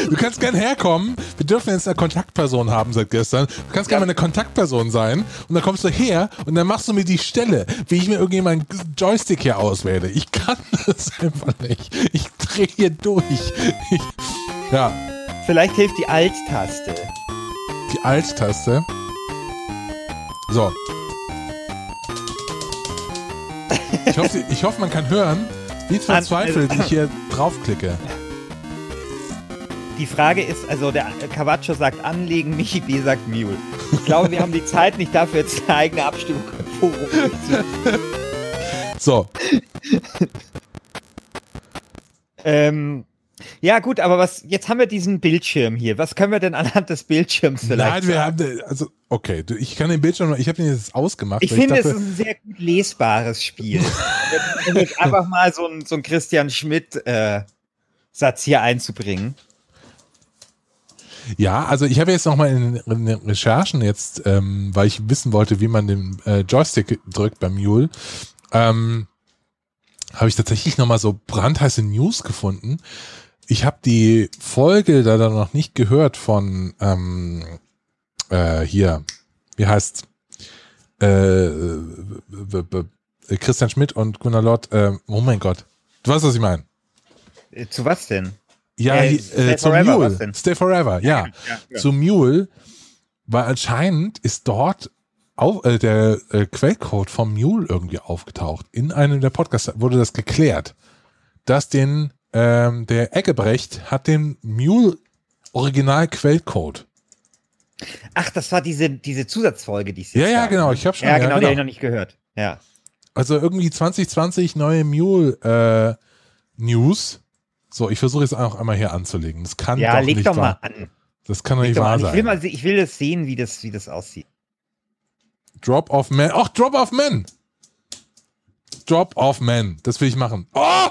du kannst gern herkommen. Wir dürfen jetzt eine Kontaktperson haben seit gestern. Du kannst gerne eine Kontaktperson sein. Und dann kommst du her und dann machst du mir die Stelle, wie ich mir irgendwie meinen Joystick hier auswähle. Ich kann das einfach nicht. Ich drehe hier durch. Ich, ja, Vielleicht hilft die Alt-Taste. die Alt-Taste. So. Ich hoffe, ich hoffe, man kann hören, wie verzweifelt ich hier draufklicke. Die Frage ist, also der Cavaccio sagt anlegen, Michi B sagt Mule. Ich glaube, wir haben die Zeit nicht dafür, jetzt eine eigene Abstimmung. So, ähm, ja gut, aber was, jetzt haben wir diesen Bildschirm hier. Was können wir denn anhand des Bildschirms vielleicht Nein, wir sagen? haben, also, okay, ich kann den Bildschirm, ich habe den jetzt ausgemacht. Ich finde, es dachte, ist ein sehr gut lesbares Spiel. um jetzt einfach mal so ein, so ein Christian Schmidt-Satz hier einzubringen. Ja, also ich habe jetzt nochmal in, in den Recherchen jetzt, ähm, weil ich wissen wollte, wie man den äh, Joystick drückt beim Mule, ähm, habe ich tatsächlich nochmal so brandheiße News gefunden. Ich habe die Folge da dann noch nicht gehört von ähm, äh, hier, wie heißt äh, Christian Schmidt und Gunnar Lott, äh, oh mein Gott. Du weißt, was ich meine. Äh, Zu was denn? Ja, Äh, Stay äh, zum Forever, Mule. Stay Forever, ja. ja. Zum Mule, weil anscheinend ist dort auf, äh, der äh, Quellcode vom Mule irgendwie aufgetaucht. In einem der Podcasts wurde das geklärt, dass den ähm, der Eggebrecht hat den Mule Original Quellcode. Ach, das war diese, diese Zusatzfolge, die es Ja, jetzt ja, gab, genau, ne? ich hab schon- Ja, ja, genau, die genau. habe ich noch nicht gehört. Ja. Also irgendwie 2020 neue Mule äh, News. So, ich versuche jetzt auch einmal hier anzulegen. Das kann Ja, doch leg nicht doch mal an. Das kann doch nicht wahr an. Ich will, sein. mal, ich will das sehen, wie das, wie das aussieht. Drop of Man. Ach, Drop of Man. Drop of Man. Das will ich machen. Oh!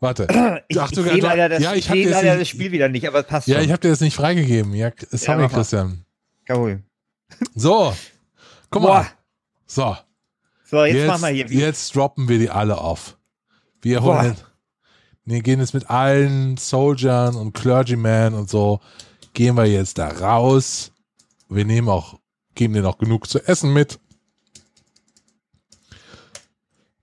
Warte. Ich, Ach, ich sehe du- leider, das, ja, ich ich dir leider nicht- das Spiel wieder nicht, aber es passt Ja, schon. ich habe dir das nicht freigegeben. Ja, sorry, mal. Christian. Cool. So. Guck Boah. mal. So. So, jetzt, Jetzt, machen wir hier. jetzt droppen wir die alle auf. Wir Boah. holen. Wir gehen jetzt mit allen Soldiern und Clergymen und so. Gehen wir jetzt da raus. Wir nehmen auch, geben denen auch genug zu essen mit.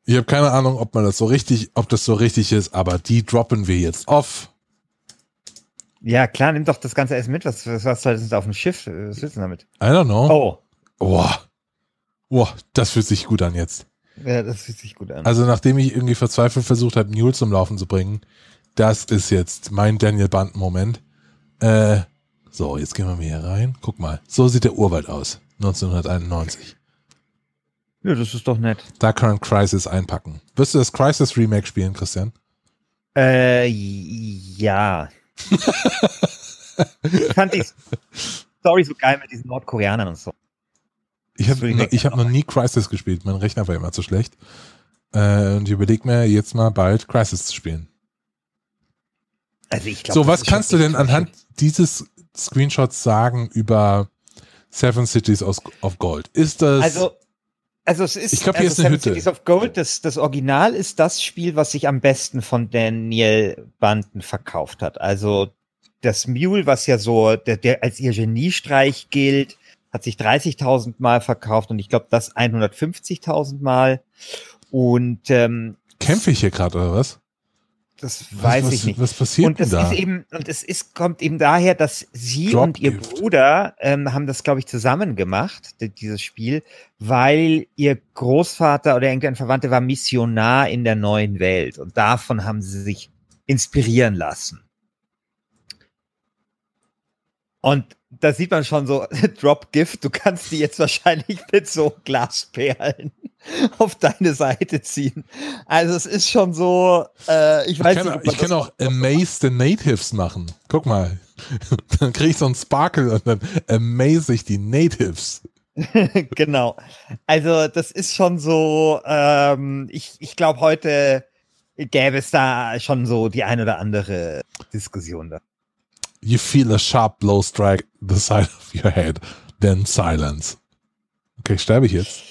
Ich habe keine Ahnung, ob man das so richtig, ob das so richtig ist, aber die droppen wir jetzt off. Ja, klar, nimm doch das ganze Essen mit. Was, was, was soll das auf dem Schiff? Was willst du damit? I don't know. Oh, Boah. Boah, das fühlt sich gut an jetzt. ja, das fühlt sich gut an. Also nachdem ich irgendwie verzweifelt versucht habe, Mule zum Laufen zu bringen, das ist jetzt mein Daniel Band-Moment. Äh, so, jetzt gehen wir mal hier rein. Guck mal, so sieht der Urwald aus. 1991. Ja, das ist doch nett. Dark Current Crisis einpacken. Wirst du das Crisis Remake spielen, Christian? Äh, ja. ich fand die Story so geil mit diesen Nordkoreanern und so. Ich habe ich ich hab noch nie Crisis gespielt. Mein Rechner war immer zu schlecht. Äh, und ich überlege mir jetzt mal bald Crisis zu spielen. Also ich glaub, so, was kannst du denn anhand dieses Screenshots sagen über Seven Cities of Gold? Ist das. Also, also es ist, Ich glaub, hier also ist eine Hütte. Cities of Gold, das, das Original ist das Spiel, was sich am besten von Daniel Banden verkauft hat. Also das Mule, was ja so, der, der als ihr Geniestreich gilt, hat sich 30.000 Mal verkauft und ich glaube das 150.000 Mal. Und ähm, kämpfe ich hier gerade oder was? Das Was- weiß was, ich nicht. Was passiert Und es denn da? ist eben, und es ist, kommt eben daher, dass sie Drop und ihr Gift. Bruder ähm, haben das, glaube ich, zusammen gemacht, di- dieses Spiel, weil ihr Großvater oder irgendein Verwandter war Missionar in der neuen Welt und davon haben sie sich inspirieren lassen. Und da sieht man schon so, Drop Gift, du kannst die jetzt wahrscheinlich mit so Glasperlen auf deine Seite ziehen. Also es ist schon so, äh, ich Ich weiß kann, nicht, ich kann auch Amaze the Natives machen. Guck mal. dann kriege ich so einen Sparkle und dann amaze ich die Natives. genau. Also das ist schon so, ähm, ich, ich glaube, heute gäbe es da schon so die ein oder andere Diskussion da. You feel a sharp blow strike the side of your head, then silence. Okay, sterbe ich jetzt?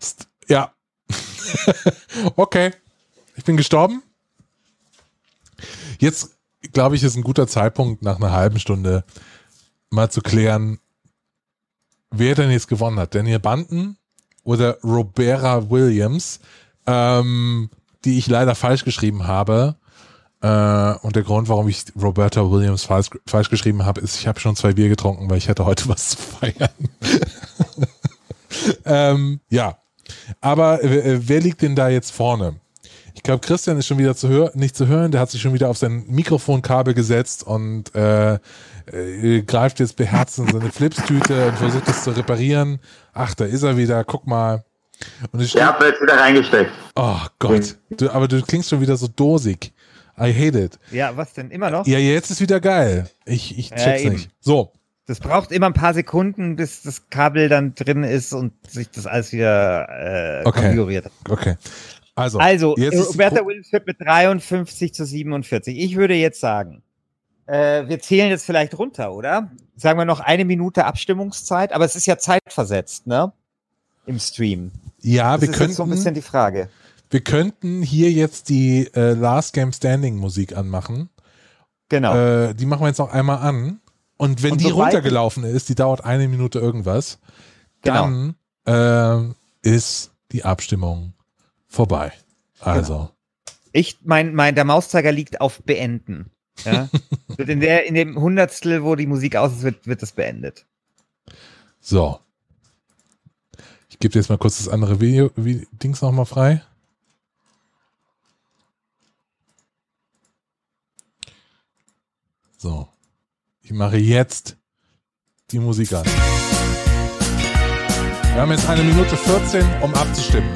St ja. okay. Ich bin gestorben. Jetzt, glaube ich, ist ein guter Zeitpunkt, nach einer halben Stunde mal zu klären, wer denn jetzt gewonnen hat. Daniel Banten oder Roberta Williams, ähm, die ich leider falsch geschrieben habe. Äh, und der Grund, warum ich Roberta Williams falsch, falsch geschrieben habe, ist, ich habe schon zwei Bier getrunken, weil ich hatte heute was zu feiern. ähm, ja, aber äh, wer liegt denn da jetzt vorne? Ich glaube, Christian ist schon wieder zu hör nicht zu hören. Der hat sich schon wieder auf sein Mikrofonkabel gesetzt und äh, äh, greift jetzt beherzt in seine Flipstüte und versucht es zu reparieren. Ach, da ist er wieder. Guck mal. Und steht, Ich habe jetzt wieder reingesteckt. oh Gott, du, aber du klingst schon wieder so dosig. I hate it. Ja, was denn? Immer noch? Ja, jetzt ist wieder geil. Ich, ich Ja, check's eben. nicht. So, Das braucht immer ein paar Sekunden, bis das Kabel dann drin ist und sich das alles wieder äh, Okay. konfiguriert okay. Also, Also, ist Roberta Williams führt mit 53 zu 47. Ich würde jetzt sagen, äh, wir zählen jetzt vielleicht runter, oder? Sagen wir noch eine Minute Abstimmungszeit, aber es ist ja zeitversetzt, ne? Im Stream. ja, Das wir ist jetzt so ein bisschen die Frage. Wir könnten hier jetzt die äh, Last Game Standing Musik anmachen. Genau. Äh, die machen wir jetzt noch einmal an. Und wenn Und die runtergelaufen ist, die dauert eine Minute irgendwas, Genau. dann äh, ist die Abstimmung vorbei. Also, Ich, mein, mein, der Mauszeiger liegt auf Beenden. Ja? In, der, in dem Hundertstel, wo die Musik aus ist, wird, wird das beendet. so. Ich gebe dir jetzt mal kurz das andere Video, wie, Dings nochmal frei. So. Ich mache jetzt die Musik an. Wir haben jetzt eine Minute 14, um abzustimmen.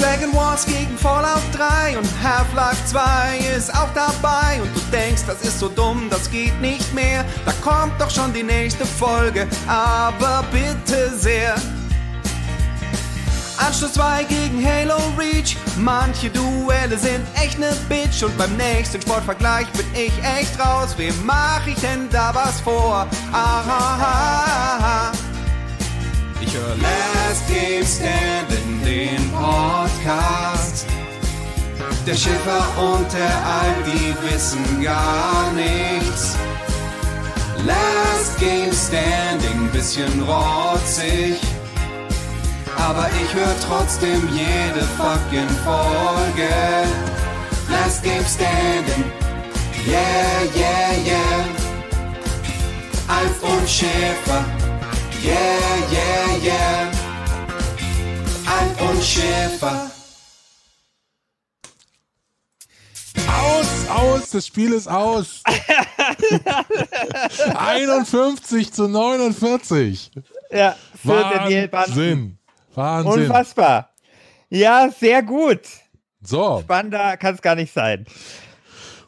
Dragon Wars gegen Fallout 3 und Half-Life 2 ist auch dabei und du denkst, das ist so dumm, das geht nicht mehr. Da kommt doch schon die nächste Folge, aber bitte sehr. Anschluss 2 gegen Halo Reach. Manche Duelle sind echt ne Bitch und beim nächsten Sportvergleich bin ich echt raus. Wem mach ich denn da was vor? Aha. Ich höre Last Game Stand in den Podcast. Der Schiffer und der Alp, die wissen gar nichts. Last Game Standing, bisschen rotzig. Aber ich höre trotzdem jede fucking Folge. Last Game Standing, yeah, yeah, yeah. Alf und Schäfer, yeah, yeah, yeah. Alf und Schäfer. Aus aus, das Spiel ist aus. 51 zu 49. Ja, für Daniel Banten. Wahnsinn. Unfassbar. Ja, sehr gut. So, Spannender kann es gar nicht sein.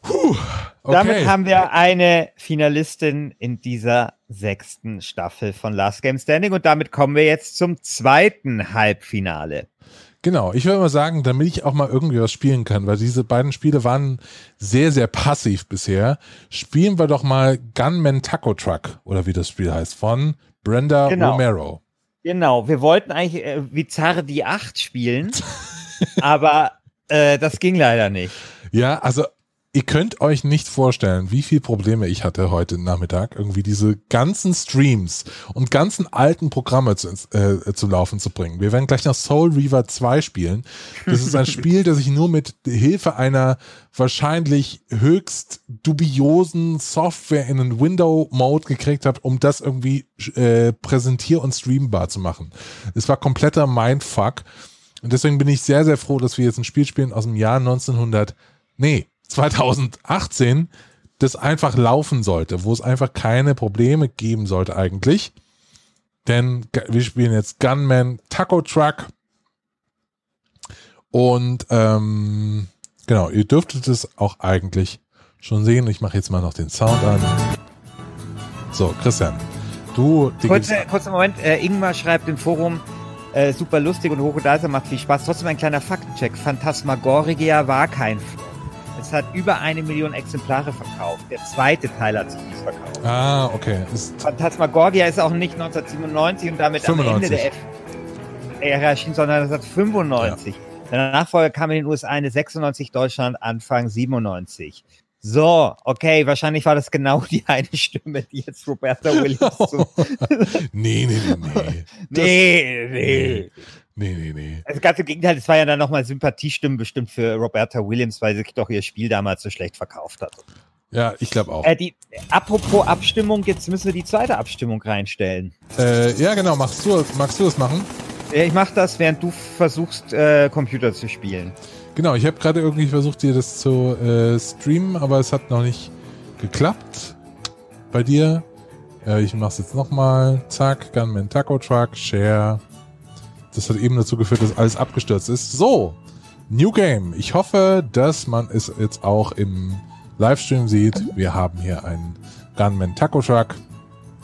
okay. Damit haben wir eine Finalistin in dieser sechsten Staffel von Last Game Standing und damit kommen wir jetzt zum zweiten Halbfinale. Genau, ich würde mal sagen, damit ich auch mal irgendwie was spielen kann, weil diese beiden Spiele waren sehr, sehr passiv bisher, spielen wir doch mal Gunman Taco Truck, oder wie das Spiel heißt, von Brenda Genau. Romero. Genau, wir wollten eigentlich äh, Bizarre die 8 spielen, aber äh, das ging leider nicht. Ja, also ihr könnt euch nicht vorstellen, wie viel Probleme ich hatte heute Nachmittag, irgendwie diese ganzen Streams und ganzen alten Programme zu, äh, zum Laufen zu bringen. Wir werden gleich noch Soul Reaver 2 spielen. Das ist ein Spiel, das ich nur mit Hilfe einer wahrscheinlich höchst dubiosen Software in einen Window-Mode gekriegt habe, um das irgendwie äh, präsentier- und streambar zu machen. Es war kompletter Mindfuck. Und deswegen bin ich sehr, sehr froh, dass wir jetzt ein Spiel spielen aus dem Jahr 1900, nee, 2018, das einfach laufen sollte, wo es einfach keine Probleme geben sollte eigentlich. Denn wir spielen jetzt Gunman Taco Truck. Und ähm, genau, ihr dürftet es auch eigentlich schon sehen. Ich mache jetzt mal noch den Sound an. So, Christian, du, geht's- Kurzer, Moment, äh, Ingmar schreibt im Forum, äh, super lustig und hochgedaser, macht viel Spaß. Trotzdem ein kleiner Faktencheck. Phantasmagoria war kein. Es hat über eine Million Exemplare verkauft. Der zweite Teil hat sich nicht verkauft. Ah, okay. Ist, Phantasmagoria ist auch nicht 1997 und damit am 95. Ende der Ära erschienen, sondern 1995. Der Nachfolger kam in den USA Ende 96, Deutschland Anfang 97. So, okay, wahrscheinlich war das genau die eine Stimme, die jetzt Roberta Williams so. nee, nee, nee, nee. nee, nee. Nee, nee, nee. Also ganz im Gegenteil, es war ja dann nochmal Sympathiestimmen bestimmt für Roberta Williams, weil sich doch ihr Spiel damals so schlecht verkauft hat. Ja, ich glaube auch. Äh, die, apropos Abstimmung, jetzt müssen wir die zweite Abstimmung reinstellen. Äh, ja, genau. Magst du, magst du das machen? Ja, Ich mache das, während du versuchst, äh, Computer zu spielen. Genau, ich habe gerade irgendwie versucht, dir das zu äh, streamen, aber es hat noch nicht geklappt. Bei dir. Äh, ich mach's jetzt nochmal. Zack, Gunman Taco Truck, Share. Das hat eben dazu geführt, dass alles abgestürzt ist. So, New Game. Ich hoffe, dass man es jetzt auch im Livestream sieht. Wir haben hier einen Gunman Taco Truck.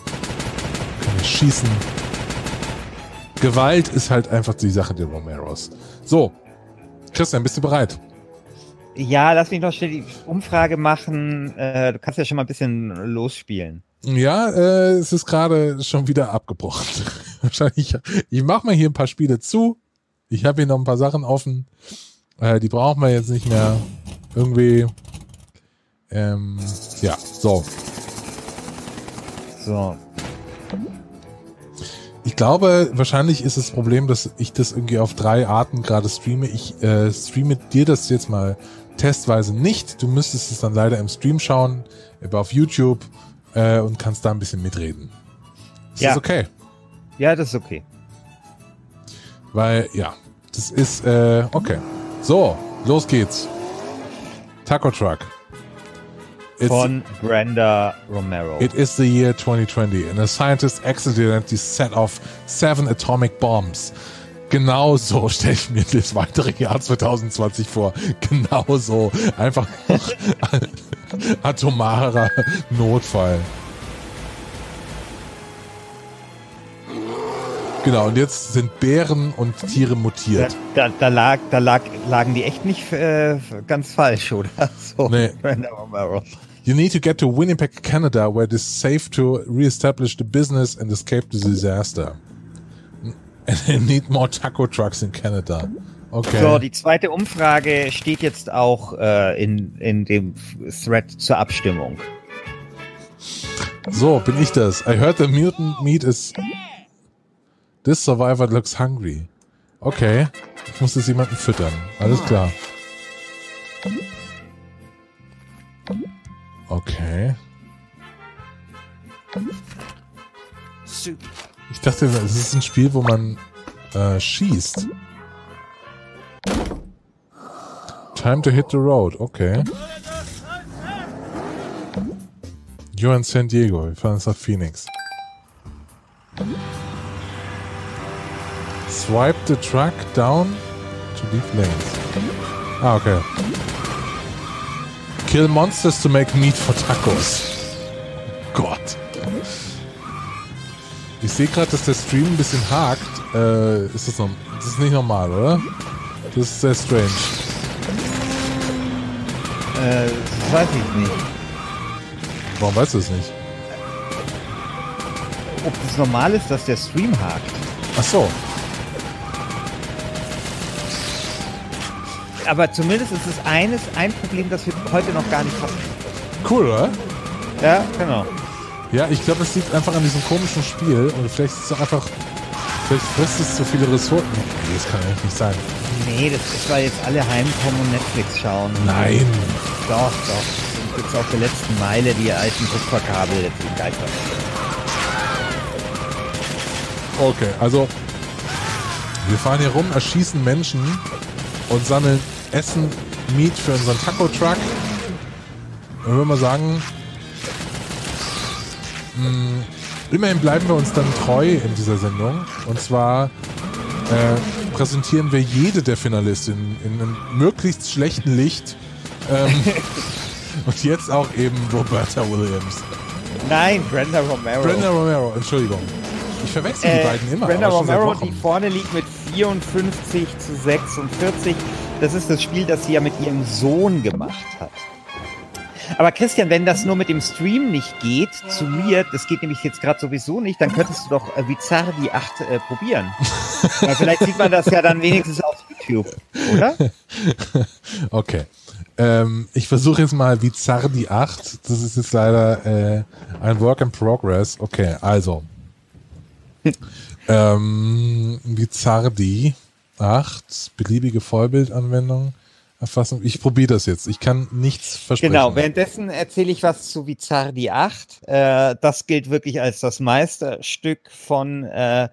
Kann ich schießen. Gewalt ist halt einfach die Sache der Romeros. So, Christian, bist du bereit? Ja, lass mich noch schnell die Umfrage machen. Äh, du kannst ja schon mal ein bisschen losspielen. Ja, äh, es ist gerade schon wieder abgebrochen. Wahrscheinlich. Ich mache mal hier ein paar Spiele zu. Ich habe hier noch ein paar Sachen offen. Äh, die brauchen wir jetzt nicht mehr. Irgendwie. Ähm, ja, so. So. Ich glaube, wahrscheinlich ist das Problem, dass ich das irgendwie auf drei Arten gerade streame. Ich äh, streame dir das jetzt mal testweise nicht. Du müsstest es dann leider im Stream schauen, aber auf YouTube äh, und kannst da ein bisschen mitreden. Ist Ja. das okay? Ja, das ist okay. Weil, ja, das ist, äh, okay. So, los geht's. Taco Truck. It's, Von Brenda Romero. It is the year 2020 and a scientist accidentally set off seven atomic bombs. Genau so stelle ich mir das weitere Jahr 2020 vor. Genau so. Einfach atomarer Notfall. Genau, und jetzt sind Bären und Tiere da, mutiert. da, da, lag, da lag, lagen die echt nicht äh, ganz falsch, oder? So, Nee. You need to get to Winnipeg, Canada, where it is safe to re-establish the business and escape the disaster. And they need more taco trucks in Canada. Okay. So, die zweite Umfrage steht jetzt auch äh, in, in dem Thread zur Abstimmung. So, bin ich das. I heard the mutant meat is... This survivor looks hungry. Okay. Ich muss jetzt jemanden füttern. Alles klar. Okay. Ich dachte, es ist ein Spiel, wo man äh, schießt. Time to hit the road. Okay. You're in San Diego. Wir fahren jetzt nach Phoenix. Swipe the truck down to leave lanes. Ah, okay. Kill monsters to make meat for tacos. Gott. Ich sehe gerade, dass der Stream ein bisschen hakt. Äh, ist das, noch, das ist nicht normal, oder? Das ist sehr strange. Äh, das weiß ich nicht. Warum weißt du es nicht? Ob das normal ist, dass der Stream hakt. Ach so. Aber zumindest ist es eines, ein Problem, das wir heute noch gar nicht hatten. Cool, oder? Ja, genau. Ja, ich glaube, es liegt einfach an diesem komischen Spiel und vielleicht ist es einfach, vielleicht frisst es zu viele Ressourcen. Nee, das kann eigentlich nicht sein. Nee, das ist, weil jetzt alle heimkommen und Netflix schauen. Nein. Doch, doch. Jetzt auf der letzten Meile die alten Kupferkabel jetzt in Geister. Okay, also wir fahren hier rum, erschießen Menschen und sammeln Essen, Meat für unseren Taco-Truck. Ich würde mal sagen, mh, immerhin bleiben wir uns dann treu in dieser Sendung. Und zwar äh, präsentieren wir jede der Finalistinnen in einem möglichst schlechten Licht. Ähm, und jetzt auch eben Roberta Williams. Nein, Brenda Romero. Brenda Romero, Entschuldigung. Ich verwechsel die Äh, beiden immer. Brenda Romero, die vorne liegt mit 54 zu 46. Das ist das Spiel, das sie ja mit ihrem Sohn gemacht hat. Aber Christian, wenn das nur mit dem Stream nicht geht, zu mir, das geht nämlich jetzt gerade sowieso nicht, dann könntest du doch äh, Vizardi 8 äh, probieren. Weil vielleicht sieht man das ja dann wenigstens auf YouTube, oder? Okay. Ähm, ich versuche jetzt mal Vizardi 8. Das ist jetzt leider äh, ein Work in Progress. Okay, also. ähm, Vizardi 8, beliebige Vollbildanwendung. Erfassung. Ich probiere das jetzt. Ich kann nichts versprechen. Genau, währenddessen erzähle ich was zu Vizardi 8. Äh, das gilt wirklich als das Meisterstück von äh,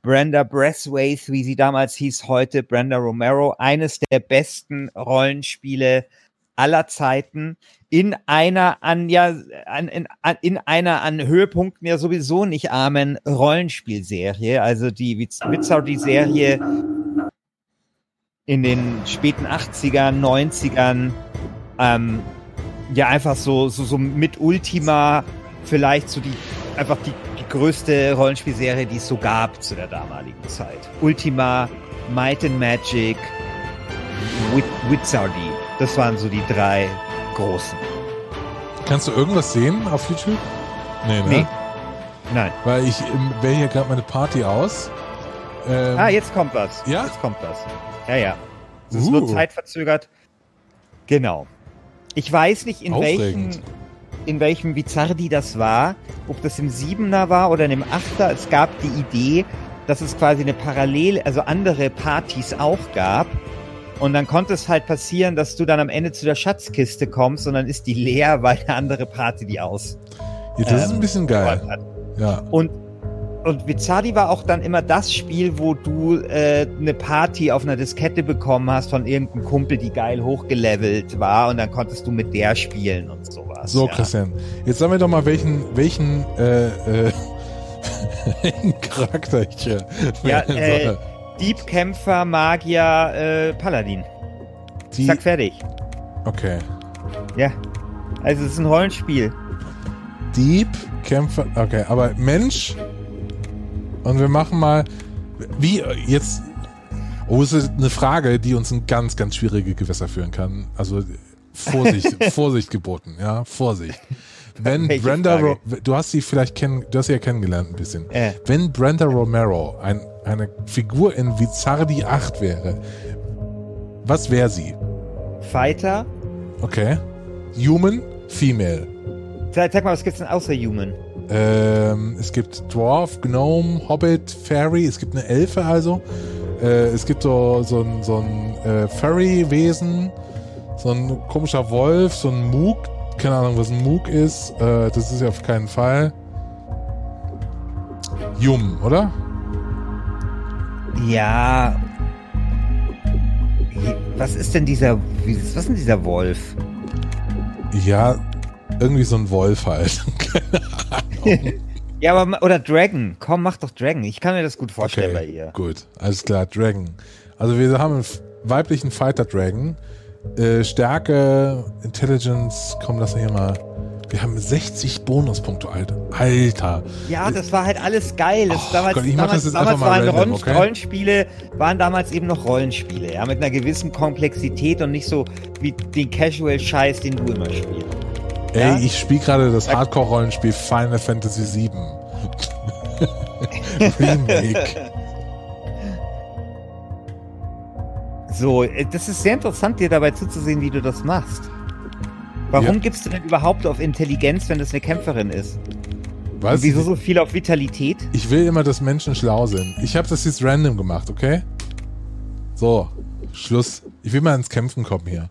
Brenda Brathwaite, wie sie damals hieß, heute Brenda Romero. Eines der besten Rollenspiele aller Zeiten. In einer an ja an, in, in einer an Höhepunkten ja sowieso nicht armen Rollenspielserie. Also die Vizardi-Serie in den späten 80ern, 90ern, ähm, ja, einfach so, so, so mit Ultima vielleicht so die, einfach die, die größte Rollenspielserie, die es so gab zu der damaligen Zeit. Ultima, Might and Magic, Wi- Wizardy. Das waren so die drei großen. Kannst du irgendwas sehen auf YouTube? Nee, ne? Nee. Nein. Weil ich ähm, wähle hier gerade meine Party aus. Ähm, Ah, jetzt kommt was. Ja? Jetzt kommt was. Ja, ja. Es ist Uh. zeitverzögert. Genau. Ich weiß nicht, in welchem, in welchem Vizardi das war, ob das im Siebener war oder in dem Achter. Es gab die Idee, dass es quasi eine Parallel, also andere Partys auch gab. Und dann konnte es halt passieren, dass du dann am Ende zu der Schatzkiste kommst und dann ist die leer, weil eine andere Party die aus. ja, das ist ähm, ein bisschen geil. Ja. Und, und Vizardi war auch dann immer das Spiel, wo du äh, eine Party auf einer Diskette bekommen hast von irgendeinem Kumpel, die geil hochgelevelt war und dann konntest du mit der spielen und sowas. So, ja. Christian, jetzt sagen wir doch mal, welchen, welchen, äh, äh, welchen Charakter ich hier Ja, äh. Diebkämpfer, Magier, äh, Paladin. Die, Zack, fertig. okay. Ja. Also es ist ein Rollenspiel. Dieb, Kämpfer, okay, aber Mensch. Und wir machen mal, wie jetzt, oh, es ist eine Frage, die uns in ganz, ganz schwierige Gewässer führen kann. Also Vorsicht, Vorsicht geboten, ja, Vorsicht. Wenn Welche Brenda? Ro du hast sie vielleicht kennen, du hast sie ja kennengelernt ein bisschen. Äh. Wenn Brenda Romero ein, eine Figur in Vizardi 8 wäre, was wäre sie? Fighter. Okay. Human, Female. Sag, sag mal, was gibt's denn außer Human? Ähm, es gibt Dwarf, Gnome, Hobbit, Fairy, es gibt eine Elfe also. Äh, es gibt so, so ein, so ein äh, Furry-Wesen, so ein komischer Wolf, so ein Moog. Keine Ahnung, was ein Moog ist. Äh, das ist ja auf keinen Fall. Yum, oder? Ja. Was ist denn dieser, was ist denn dieser Wolf? Ja, Irgendwie so ein Wolf halt. Ja, aber oder Dragon. Komm, mach doch Dragon. Ich kann mir das gut vorstellen bei ihr. Gut, alles klar, Dragon. Also wir haben einen weiblichen Fighter Dragon. Äh, Stärke, Intelligence, komm, lass mich hier mal. Wir haben 60 Bonuspunkte, Alter. Alter. Ja, das war halt alles geil. Das Oh damals, Gott, damals, damals waren random, okay? Rollenspiele, waren damals eben noch Rollenspiele, ja, mit einer gewissen Komplexität und nicht so wie den Casual-Scheiß, den du immer spielst. Ey, Ja? ich spiele gerade das Hardcore-Rollenspiel Final Fantasy VII. Remake. So, äh, das ist sehr interessant, dir dabei zuzusehen, wie du das machst. Warum Ja. gibst du denn überhaupt auf Intelligenz, wenn das eine Kämpferin ist? Was? Und wieso so viel auf Vitalität? Ich will immer, dass Menschen schlau sind. Ich habe das jetzt random gemacht, okay? So, Schluss. Ich will mal ins Kämpfen kommen hier.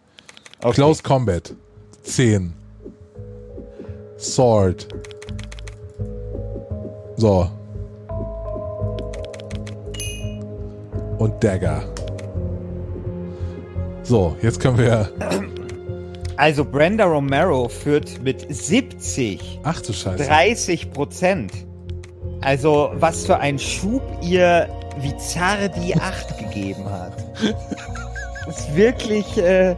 Okay. Close Combat. 10. Sword. So. Und Dagger. So, jetzt können wir. Also Brenda Romero führt mit 70 Ach du Scheiße. 30 Prozent. Also, was für ein Schub ihr Vizarre die 8 gegeben hat. Das ist wirklich, äh,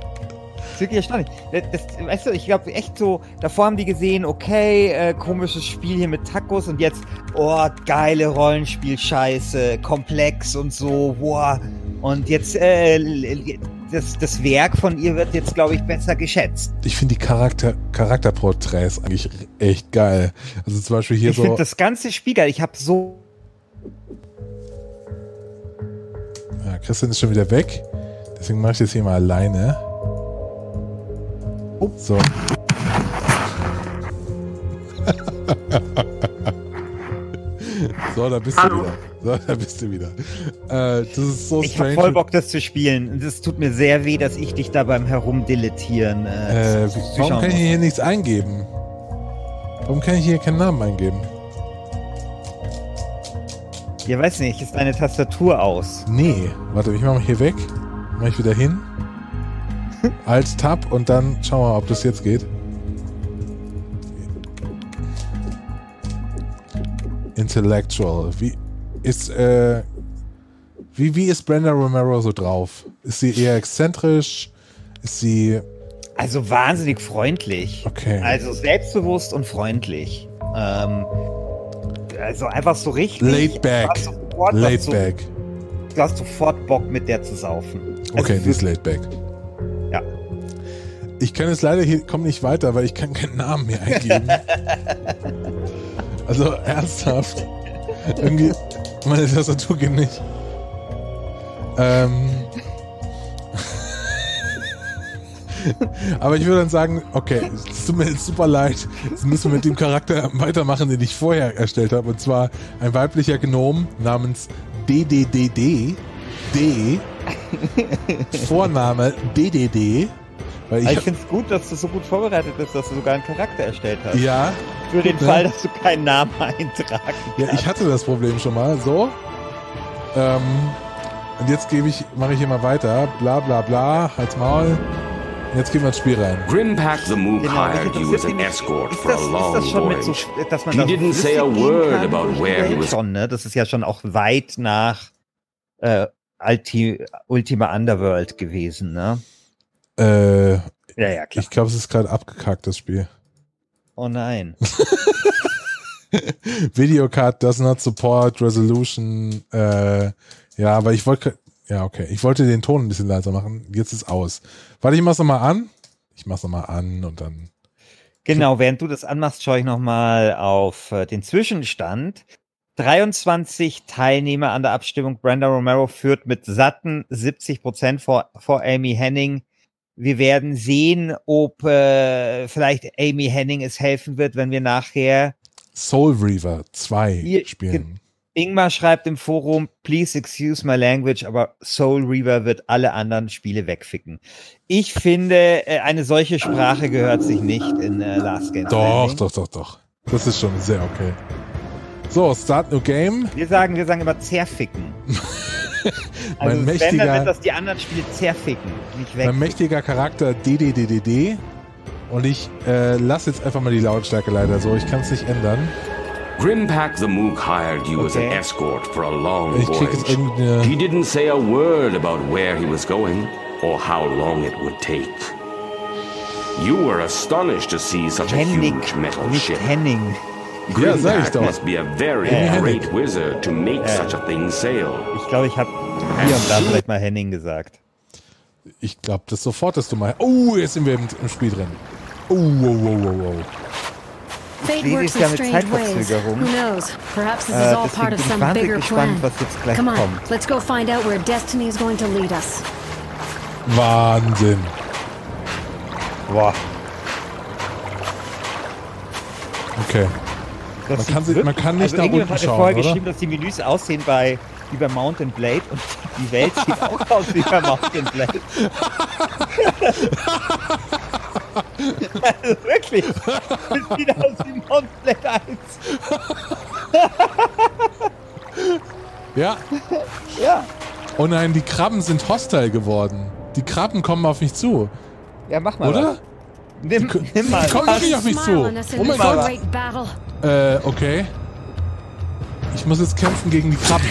ist wirklich erstaunlich. Das, das, weißt du, ich glaube echt so, davor haben die gesehen, okay, äh, komisches Spiel hier mit Tacos und jetzt, oh, geile Rollenspiel-Scheiße, komplex und so, boah. Und jetzt, äh, das, das Werk von ihr wird jetzt, glaube ich, besser geschätzt. Ich finde die Charakter Charakterporträts eigentlich echt geil. Also zum Beispiel hier ich so. finde das ganze Spiel geil. Ich habe so Ja, Christian ist schon wieder weg. Deswegen mache ich das hier mal alleine. So. so, da bist Hallo. du wieder. So, da bist du wieder. Äh, das ist so Ich habe strange. voll Bock, das zu spielen. Es tut mir sehr weh, dass ich dich da beim Herumdilettieren. Äh, Äh, warum kann ich hier nichts eingeben? Warum kann ich hier keinen Namen eingeben? Ja, weiß nicht, ist deine Tastatur aus? Nee, warte, ich mache mal hier weg. Mache ich wieder hin. Alt Tab und dann schauen wir mal, ob das jetzt geht. Intellectual. Wie ist äh, wie wie ist Brenda Romero so drauf? Ist sie eher exzentrisch? Ist sie Also wahnsinnig freundlich. okay? Also selbstbewusst und freundlich. Ähm, also einfach so richtig. Laid back. Du hast sofort, Laid back. Du hast sofort Bock, mit der zu saufen. Also Okay, die ist laid back. Ich kann jetzt leider hier komm nicht weiter, weil ich kann keinen Namen mehr eingeben. also ernsthaft. Irgendwie meine Tastatur geht nicht. Ähm. Aber ich würde dann sagen, okay, es tut mir jetzt super leid. Jetzt müssen wir mit dem Charakter weitermachen, den ich vorher erstellt habe. Und zwar ein weiblicher Gnom namens DDDD. D. Vorname DDD. Weil ich, Aber ich finde es gut, dass du so gut vorbereitet bist, dass du sogar einen Charakter erstellt hast. ja, Für den ne? Fall, dass du keinen Namen eintragen ja, ich hatte das Problem schon mal. So. Ähm, und jetzt gebe ich, mache ich hier mal weiter. Bla bla bla. Halt's Maul. Jetzt gehen wir ins Spiel rein. Grimpak the Mook Genau, hired you as an escort for a ist long das schon mit so, voyage. dass man He didn't say a word about where he was- Schon, ne? Das ist ja schon auch weit nach äh, Ulti, Ultima Underworld gewesen, ne? Äh, Ja, ja, klar. ich glaube, es ist gerade abgekackt, das Spiel. Oh nein. Videocard does not support resolution. Äh, ja, aber ich wollte, ja, okay. Ich wollte den Ton ein bisschen leiser machen. Jetzt ist aus. Warte, ich mach's nochmal an. Ich mach's nochmal an und dann. Genau, während du das anmachst, schaue ich nochmal auf äh, den Zwischenstand. 23 Teilnehmer an der Abstimmung. Brenda Romero führt mit satten 70 Prozent vor, vor Amy Henning. Wir werden sehen, ob äh, vielleicht Amy Henning es helfen wird, wenn wir nachher. Soul Reaver 2 Hier- spielen. Ingmar schreibt im Forum, please excuse my language, aber Soul Reaver wird alle anderen Spiele wegficken. Ich finde, äh, eine solche Sprache gehört sich nicht in äh, Last Game Doch, doch, doch, doch. Das ist schon sehr okay. So, Start New Game. Wir sagen, wir sagen immer zerficken. Also Mein wenn, dann mächtiger- wird das die anderen Spiele zerficken, nicht weg. Mein mächtiger Charakter DDDDD. Und ich äh, lasse jetzt einfach mal die Lautstärke leider so. Ich kann es nicht ändern. Grimpack the Mook hired you as an Okay. escort for a long Ich krieg jetzt voyage. He didn't say a word about where he was going or how long it would take. You were astonished to see such a Hennig, huge metal ship. Henning. Ja, sag ich doch. must be a very Ja. great wizard to make such a thing sail. Ich glaube, ich habe hier und da vielleicht mal Henning gesagt. Ich glaube das sofort, dass du mal. Oh, jetzt sind wir im, im Spiel drin. Oh, wow, wow, wow, wow. Fate works in strange ways. Who knows? Perhaps this Äh, is all deswegen part of some bigger gespannt, plan. was jetzt gleich Come on, kommt. let's go find out where destiny is going to lead us. Wahnsinn. Boah. Okay. Das Man kann sich- man kann nicht also irgendjemand unten schauen, vorher oder? geschrieben, dass die Menüs aussehen bei, wie bei Mountain Blade und die Welt sieht auch aus wie bei Mountain Blade. also wirklich, es sieht aus wie Mountain Blade 1. Ja. Ja, Oh nein, die Krabben sind hostile geworden. Die Krabben kommen auf mich zu. ja mach mal Oder? was. Nimm, nimm mal Die kommen wirklich auf mich zu. Oh mein Gott. Äh, okay. Ich muss jetzt kämpfen gegen die Krabben.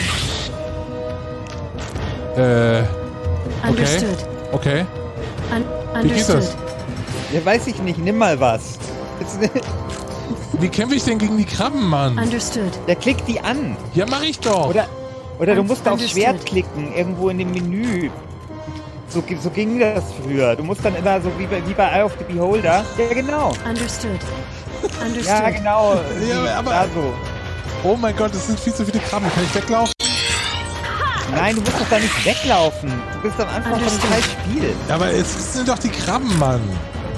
Äh, okay. Understood. Okay. Wie geht das? Ja, weiß ich nicht, nimm mal was. Wie kämpfe ich denn gegen die Krabben, Mann? Understood. der klickt die an. Ja, mach ich doch. Oder, oder du musst auf. Schwert klicken, irgendwo in dem Menü. So, so ging das früher. Du musst dann immer so wie bei, wie bei Eye of the Beholder. Ja, genau. Understood. Understood. Ja, genau. Ja, aber- da so. Oh mein Gott, es sind viel zu viele Krabben. Kann ich weglaufen? Nein, du musst doch da nicht weglaufen. Du bist am Anfang von dem Understood. scheiß Spiel. Aber es sind doch die Krabben, Mann.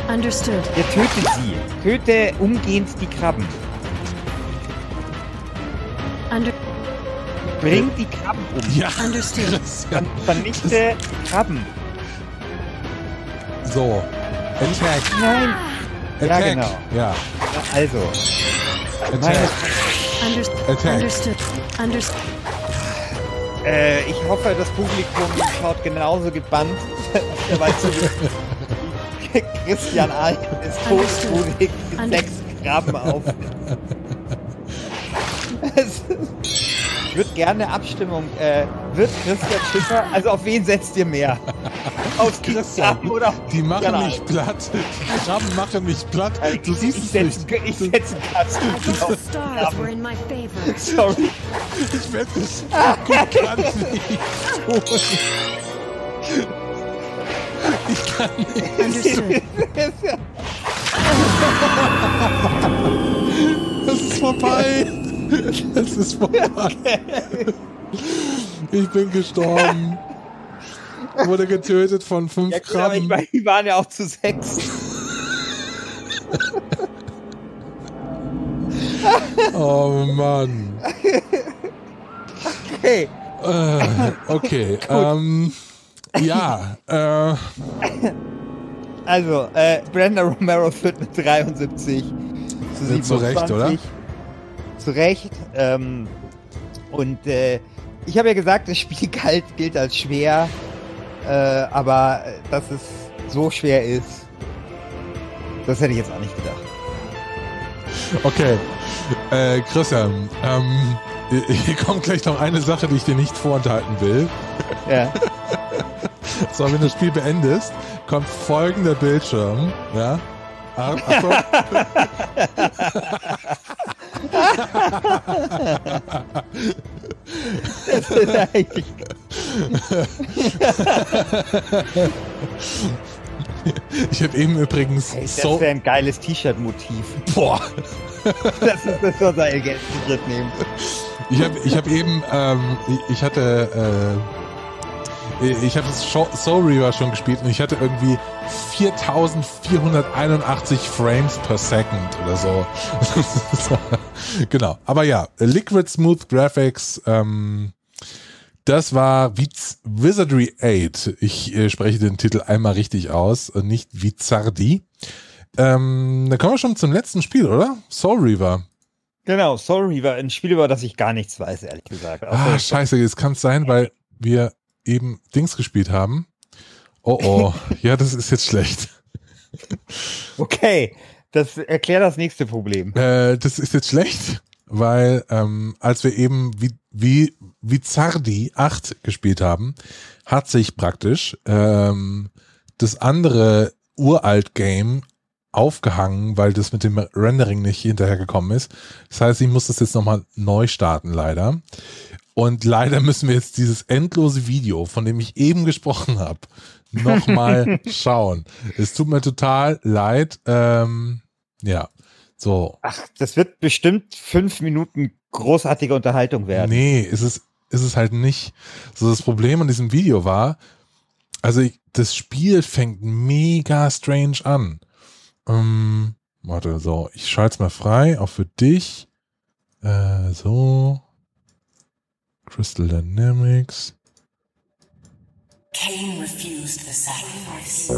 Understood. Ja, töte sie. Töte umgehend die Krabben. Under Bring die Krabben um. Ja, Understood. Christian. Vernichte Krabben. So. Attack. Nein. Ja, Attack. genau. Ja. Also, Attack. Under Attack. understood. Understood. äh, ich hoffe, das Publikum schaut genauso gebannt. du, wie Christian Alk ist todesmutig sechs Krabben auf. Ich würde gerne eine Abstimmung. Äh, wird Christian Schiffer, also auf wen setzt ihr mehr? Auf die Christian, oder auf Die machen Christian mich platt. Die Krabben machen mich platt. Alk? Du siehst ich es setze nicht. ich setz Kasten I guess auf the stars were in my favor. Sorry. Ich werde es gut kann nicht tun. Ich kann nicht. Es ist vorbei. Ich bin gestorben. Wurde getötet von fünf Ja, aber ich Krabben. meine, die waren ja auch zu sechs. Oh Mann. Okay. Äh, okay. ähm, ja. Äh, Also, äh, Brenda Romero führt mit 73 zu Ja, zu Recht, 27. oder? Zu Recht. Ähm, und äh, ich habe ja gesagt, das Spiel galt, gilt als schwer, äh, aber äh, dass es so schwer ist, das hätte ich jetzt auch nicht gedacht. okay. Äh, Christian, ähm, hier kommt gleich noch eine Sache, die ich dir nicht vorenthalten will. Ja. So, wenn du das Spiel beendest, kommt folgender Bildschirm. Ja. Ach- Achtung. Das ist eigentlich, Ich habe eben übrigens ey, das so. wäre ein geiles T-Shirt-Motiv. Boah. Das ist das, was er Geld nehmen. Ich habe ich hab eben, ähm, ich- ich hatte, äh, ich habe Soul Reaver schon gespielt und ich hatte irgendwie 4481 Frames per Second oder so. Genau. Aber ja, Liquid Smooth Graphics, ähm, das war Wiz Wizardry 8. Ich äh, spreche den Titel einmal richtig aus, und nicht Wizardi. Ähm, dann kommen wir schon zum letzten Spiel, oder? Soul Reaver. Genau, Soul Reaver, ein Spiel, über das ich gar nichts weiß, ehrlich gesagt. Ah, scheiße, jetzt kann es sein, weil wir eben Dings gespielt haben. Oh oh, ja, das ist jetzt schlecht. Okay, das erklärt das nächste Problem. Äh, das ist jetzt schlecht, weil ähm, als wir eben wie, wie, wie Zardi 8 gespielt haben, hat sich praktisch ähm, das andere Uralt-Game aufgehangen, weil das mit dem Rendering nicht hinterhergekommen ist. Das heißt, ich muss das jetzt nochmal neu starten, leider. Und leider müssen wir jetzt dieses endlose Video, von dem ich eben gesprochen habe, nochmal schauen. Es tut mir total leid. Ähm, ja, so. Ach, das wird bestimmt fünf Minuten großartige Unterhaltung werden. Nee, ist es, ist es halt nicht. So, das Problem an diesem Video war, also ich, das Spiel fängt mega strange an. Ähm, warte, so, ich schalte es mal frei, auch für dich. Äh, so. Crystal Dynamics. Cain refused the sacrifice.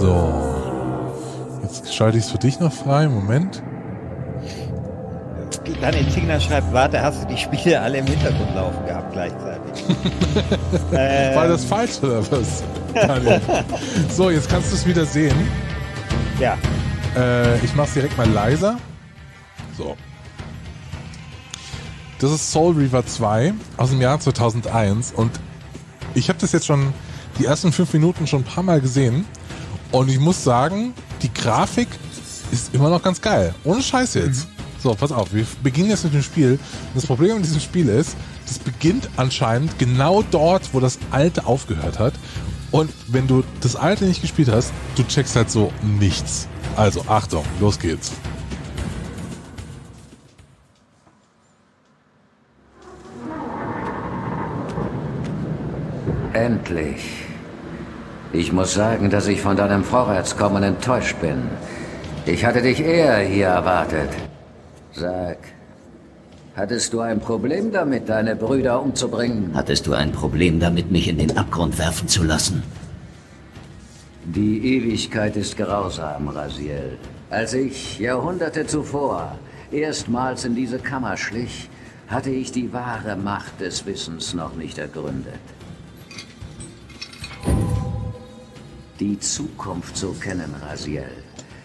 So. Jetzt schalte ich es für dich noch frei. Moment. Dann Insignia schreibt, warte, hast du die Spiele alle im Hintergrund laufen gehabt gleichzeitig? äh, War das falsch oder was? So, jetzt kannst du es wieder sehen. ja, Äh, ich mache es direkt mal leiser. So. Das ist Soul Reaver 2 aus dem Jahr 2001 und ich habe das jetzt schon die ersten fünf Minuten schon ein paar Mal gesehen und ich muss sagen, die Grafik ist immer noch ganz geil. Ohne Scheiß jetzt. So, pass auf, wir beginnen jetzt mit dem Spiel. Das Problem an diesem Spiel ist, das beginnt anscheinend genau dort, wo das alte aufgehört hat. Und wenn du das alte nicht gespielt hast, du checkst halt so nichts. Also Achtung, los geht's. Endlich. Ich muss sagen, dass ich von deinem Vorwärtskommen enttäuscht bin. Ich hatte dich eher hier erwartet. Sag, hattest du ein Problem damit, deine Brüder umzubringen? Hattest du ein Problem damit, mich in den Abgrund werfen zu lassen? Die Ewigkeit ist grausam, Raziel. Als ich Jahrhunderte zuvor erstmals in diese Kammer schlich, hatte ich die wahre Macht des Wissens noch nicht ergründet. Die Zukunft zu kennen, Raziel.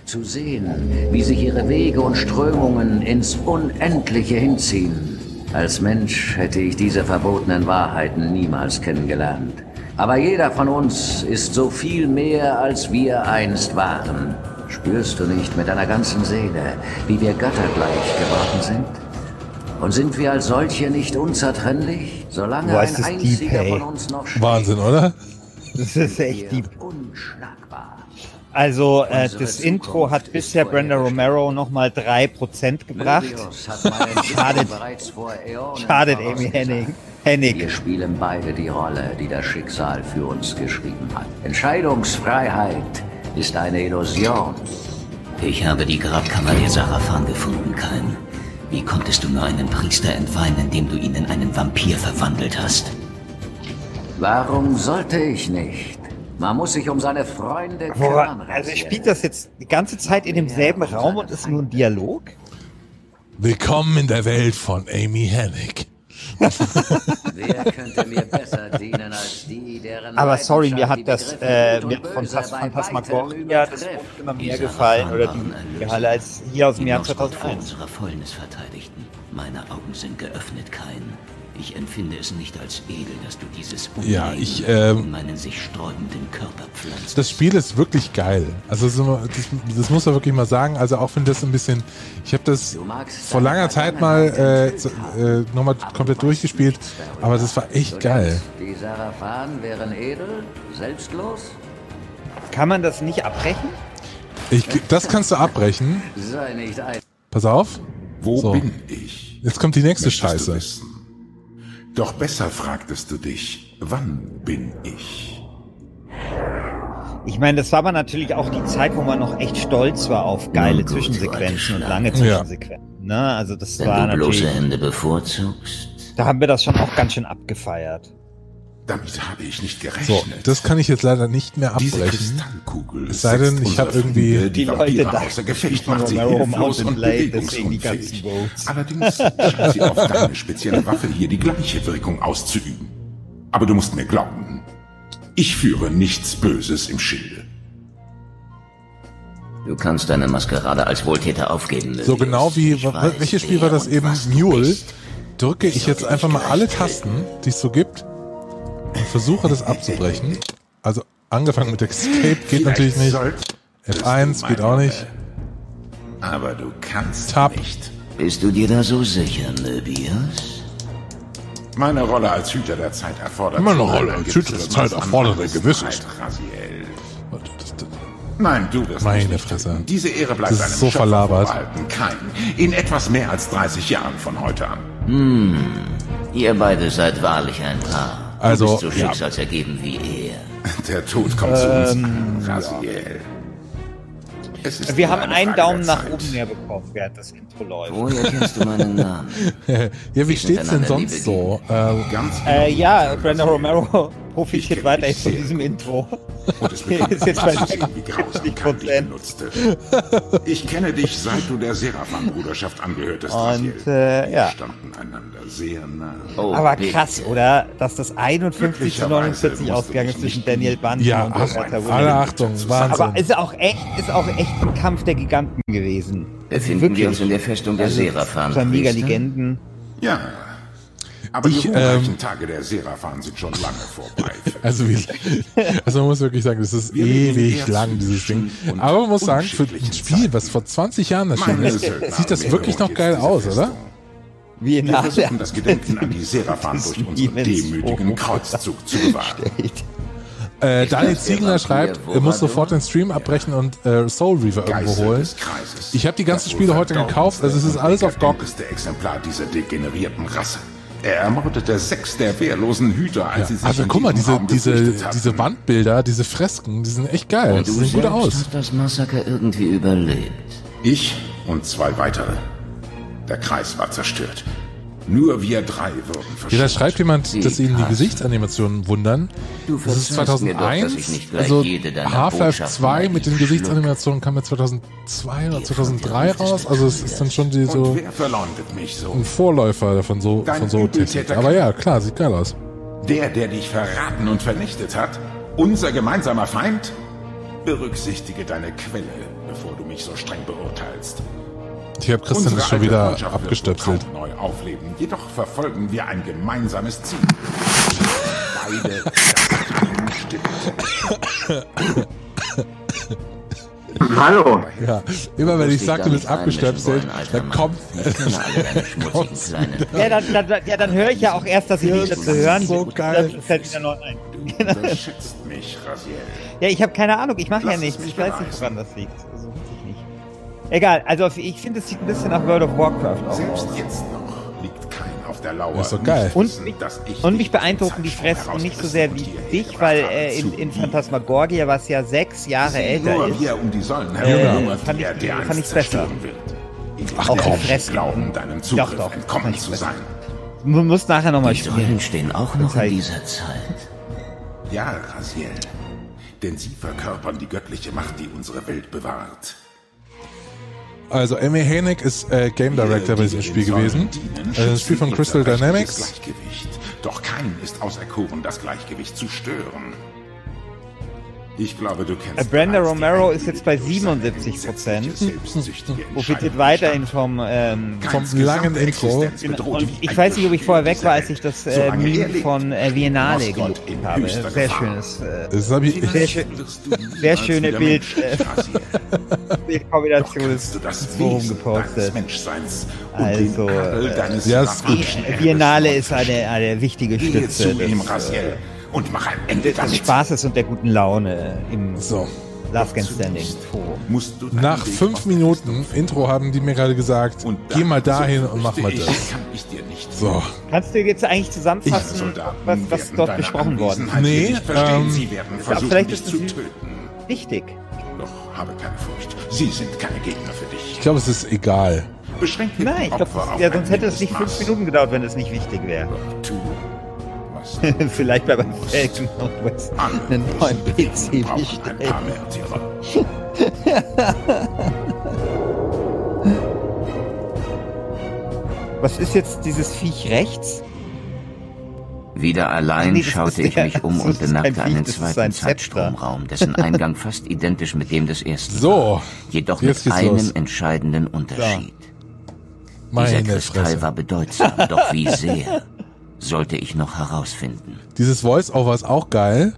Zu sehen, wie sich ihre Wege und Strömungen ins Unendliche hinziehen. Als Mensch hätte ich diese verbotenen Wahrheiten niemals kennengelernt. Aber jeder von uns ist so viel mehr, als wir einst waren. Spürst du nicht mit deiner ganzen Seele, wie wir göttergleich geworden sind? Und sind wir als solche nicht unzertrennlich, solange Boah, ein deep, einziger ey. von uns noch schwebt? Wahnsinn, oder? das ist echt deep. Unschlagbar. Also, äh, das Intro hat bisher Brenda. Romero nochmal 3% gebracht. Schadet- Schadet Amy vorausgesagt. Hennig. Wir spielen beide die Rolle, die das Schicksal für uns geschrieben hat. Entscheidungsfreiheit ist eine Illusion. Ich habe die Grabkammer der Sarafan gefunden, Kain. Wie konntest du nur einen Priester entweihen, indem du ihn in einen Vampir verwandelt hast? Warum sollte ich nicht? Man muss sich um seine Freunde kümmern. Also spielt das jetzt die ganze Zeit in demselben Raum und ist nur ein Dialog? Willkommen in der Welt von Amy Hennig. Wer könnte mir besser dienen als die, deren Aber sorry, mir Leidenschaft hat das äh, mit von Phantasmagoria das immer mehr gefallen oder die waren die erlöst, Halle als hier aus dem Jahr Nostok vor 2001. unserer Fäulnis verteidigten. Meine Augen sind geöffnet, Kain. Ich empfinde es nicht als edel, dass du dieses Ja, Unleben ich, ähm, in meinen sich sträubenden Körper pflanzt. Das Spiel ist wirklich geil. Also so, das, das muss man wirklich mal sagen. Also auch wenn das ein bisschen, ich habe das vor langer Zeit mal äh, äh, nochmal komplett durchgespielt, aber das war echt geil. Die Sarafan wären edel, selbstlos? Kann man das nicht abbrechen? Ich, das kannst du abbrechen. Sei nicht ein. Pass auf. Wo So. bin ich? Jetzt kommt die nächste Möchtest Scheiße. Doch besser fragtest du dich, wann bin ich? Ich meine, das war aber natürlich auch die Zeit, wo man noch echt stolz war auf geile gut, Zwischensequenzen und lange Ja. Zwischensequenzen. Ne? Also das Wenn war du bloße natürlich, Hände bevorzugst. da haben wir das schon auch ganz schön abgefeiert. Damit habe ich nicht So, gerechnet. das kann ich jetzt leider nicht mehr Diese abbrechen. Kristallkugel Es sei denn, ich hab unsere irgendwie- die, Die Leute außer Gefecht macht sie hilflos und bewegungsunfähig. Allerdings scheint sie auf deine spezielle Waffe hier die gleiche Wirkung auszuüben. Aber du musst mir glauben, Ich führe nichts Böses im Schilde. Du kannst deine Maskerade als Wohltäter aufgeben. So genau wie, weiß, welches Spiel war das eben? Mule. Drücke ich jetzt einfach mal alle Tasten, die es so gibt versuche das abzubrechen. Also angefangen mit Escape geht natürlich nicht. F1 geht auch nicht. Aber du kannst Tab. nicht. Bist du dir da so sicher, Möbius? Meine Rolle als Hüter der Zeit erfordert Meine Rolle als Hüter der Zeit erfordert ein gewisses-. Nein, du wirst Meine nicht Fresse. töten. Diese Ehre bleibt Das ist einem so Schöpfer verlabert. Kein. In etwas mehr als 30 Jahren von heute an. Hm, ihr beide seid wahrlich ein Paar. Also, du bist so ja. schicksalsergeben wie er. Der Tod kommt zu uns Ähm. Es ist Wir haben eine einen Frage Daumen nach Zeit. oben mehr bekommen, während das Intro läuft. Woher kennst du meinen Namen? ja, wie steht's denn sonst so? Äh, Ganz Äh, ja, Brenda Romero profitiert weiterhin von diesem Intro. Und es ist jetzt ich wie Grausamkeit dich benutzte. Ich kenne dich, seit du der Seraphan-Bruderschaft angehörtest. Und äh, ja. Wir standen einander sehr nah. Oh, Aber bitte. krass, oder? Dass das 51 zu 49 ausgegangen ist zwischen Daniel Bundy ja, und ach, alle Williams. Achtung, Wahnsinn. Aber ist auch echt, ist auch echt ein Kampf der Giganten gewesen. Befinden wir uns in der Festung der Also, Seraphan. Zwei mega Priester? Legenden. Ja. Aber Ich, die ähm, Tage der Seraphan sind schon lange vorbei. Also, wie, also man muss wirklich sagen, das ist Wir ewig lang, dieses Ding. Aber man muss sagen, für ein Spiel, was vor 20 Jahren erschienen ist, sieht das wirklich noch geil aus, oder? Wir der versuchen das Gedenken an die Seraphan durch unseren demütigen Kreuzzug zu bewahren. Äh, Daniel Ziegler schreibt, er muss sofort den Stream abbrechen und äh, Soul Reaver irgendwo holen. Ich habe die ganzen Das Spiele heute gekauft, also es ist alles auf GOG. dekadenteste Exemplar dieser degenerierten Rasse. Er ermordete sechs der wehrlosen Hüter, als sie sich Also guck mal, diese, diese, diese Wandbilder, diese Fresken, die sind echt geil. Und Die du sehen gut aus. hast das Massaker irgendwie überlebt. Ich und zwei weitere. Der Kreis war zerstört. Nur wir drei wurden Ja, da schreibt jemand, Wie dass ihn die. Gesichtsanimationen wundern. Du Das ist verzeihst mir doch, dass ich 2001. nicht gleich Also Half-Life Botschaften 2 mit den. Gesichtsanimationen kam ja 2002 oder 2003 raus. Also es ist dann schon die, Und so wer verleumdet mich so? ein Vorläufer von so, Dein von so Technik. Aber ja, klar, sieht geil aus. Der, der dich verraten und vernichtet hat? Unser gemeinsamer Feind? Berücksichtige deine Quelle, bevor du mich so streng beurteilst. Ich habe Christian Unsere das schon wieder abgestöpselt. neu aufleben. Jedoch verfolgen wir ein gemeinsames Ziel. Beide. Hallo. Ja, immer wenn ich sage, du bist abgestöpselt, dann kommt, Ich Ja, dann, dann, ja, dann höre ich ja auch erst, dass sie nicht dazu hören. so geil. Das fällt wieder neu ein. Du mich, Raziel. Ja, ich habe keine Ahnung. Ich mache ja nichts. Ich weiß nicht, woran das liegt. Also, weiß ich nicht. Egal. Also ich finde, es sieht ein bisschen nach World of Warcraft aus. Selbst jetzt noch liegt kein auf der Lauer. Ist doch geil. Und und mich beeindrucken die Fresken nicht so sehr wie dich, weil äh, in, in. Phantasmagoria, was ja sechs Jahre älter Nur ist, wie er um die Säulen Äh, fand die ich- er dir fand ich's besser. In Auch die komm, Fresken. glauben, deinem Zugriff Doch, doch, entkommen zu sein. du musst nachher nochmal Die spielen. Säulen stehen auch noch in dieser Zeit. Ja, Raziel. Denn sie verkörpern die göttliche Macht, die unsere Welt bewahrt. Also Amy Hennig ist äh, Game Director bei diesem Spiel gewesen. Äh, das Spiel von Crystal Dynamics. Doch kein ist auserkoren, das Gleichgewicht zu stören. Ich glaube, du kennst Äh, Brenda Romero ist jetzt bei durch seine 77 Prozent. Profitiert weiterhin vom, ähm, Vom langen Intro. Und wie ich weiß nicht, ob ich vorher weg war, als ich das äh, Meme von äh, Gott gelobt habe. Sehr schönes, äh, Das habe ich. sehr, schön, sehr schöne Bild, äh. Bildkombination ist das ins Forum gepostet. Also, äh, ja, ist gut. neu ist eine, eine wichtige Stütze des, und mach ein Ende des damit. Spaßes und der guten Laune im So. Last Man Standing Nach Weg fünf Minuten Intro haben die mir gerade gesagt, Und geh mal dahin so und mach mal das. Ich, kann ich dir nicht So. Kannst du jetzt eigentlich zusammenfassen, was, was dort besprochen worden Anwesenheit Nee, ähm, Sie werden versuchen, vielleicht dich ist zu es- töten. ist? Wichtig. Doch habe keine Furcht. Sie sind keine Gegner für dich. Ich glaube, es ist egal. Beschränke Nein, ich glaube, ja, sonst hätte es nicht fünf Minuten gedauert, wenn es nicht wichtig wäre. Vielleicht bei beim Falcon Northwest einen neuen PC Märtyrer. Was ist jetzt dieses Viech rechts? Wieder allein Nee, schaute ich der- mich um und bemerkte Viech, einen zweiten ein. Zeitstromraum, dessen Eingang fast identisch mit dem des ersten So, war, jedoch mit einem los. entscheidenden Unterschied. Dieser Meine Kristall Fresse. war bedeutsam, doch wie sehr, sollte ich noch herausfinden. Dieses Voice-Over ist auch geil,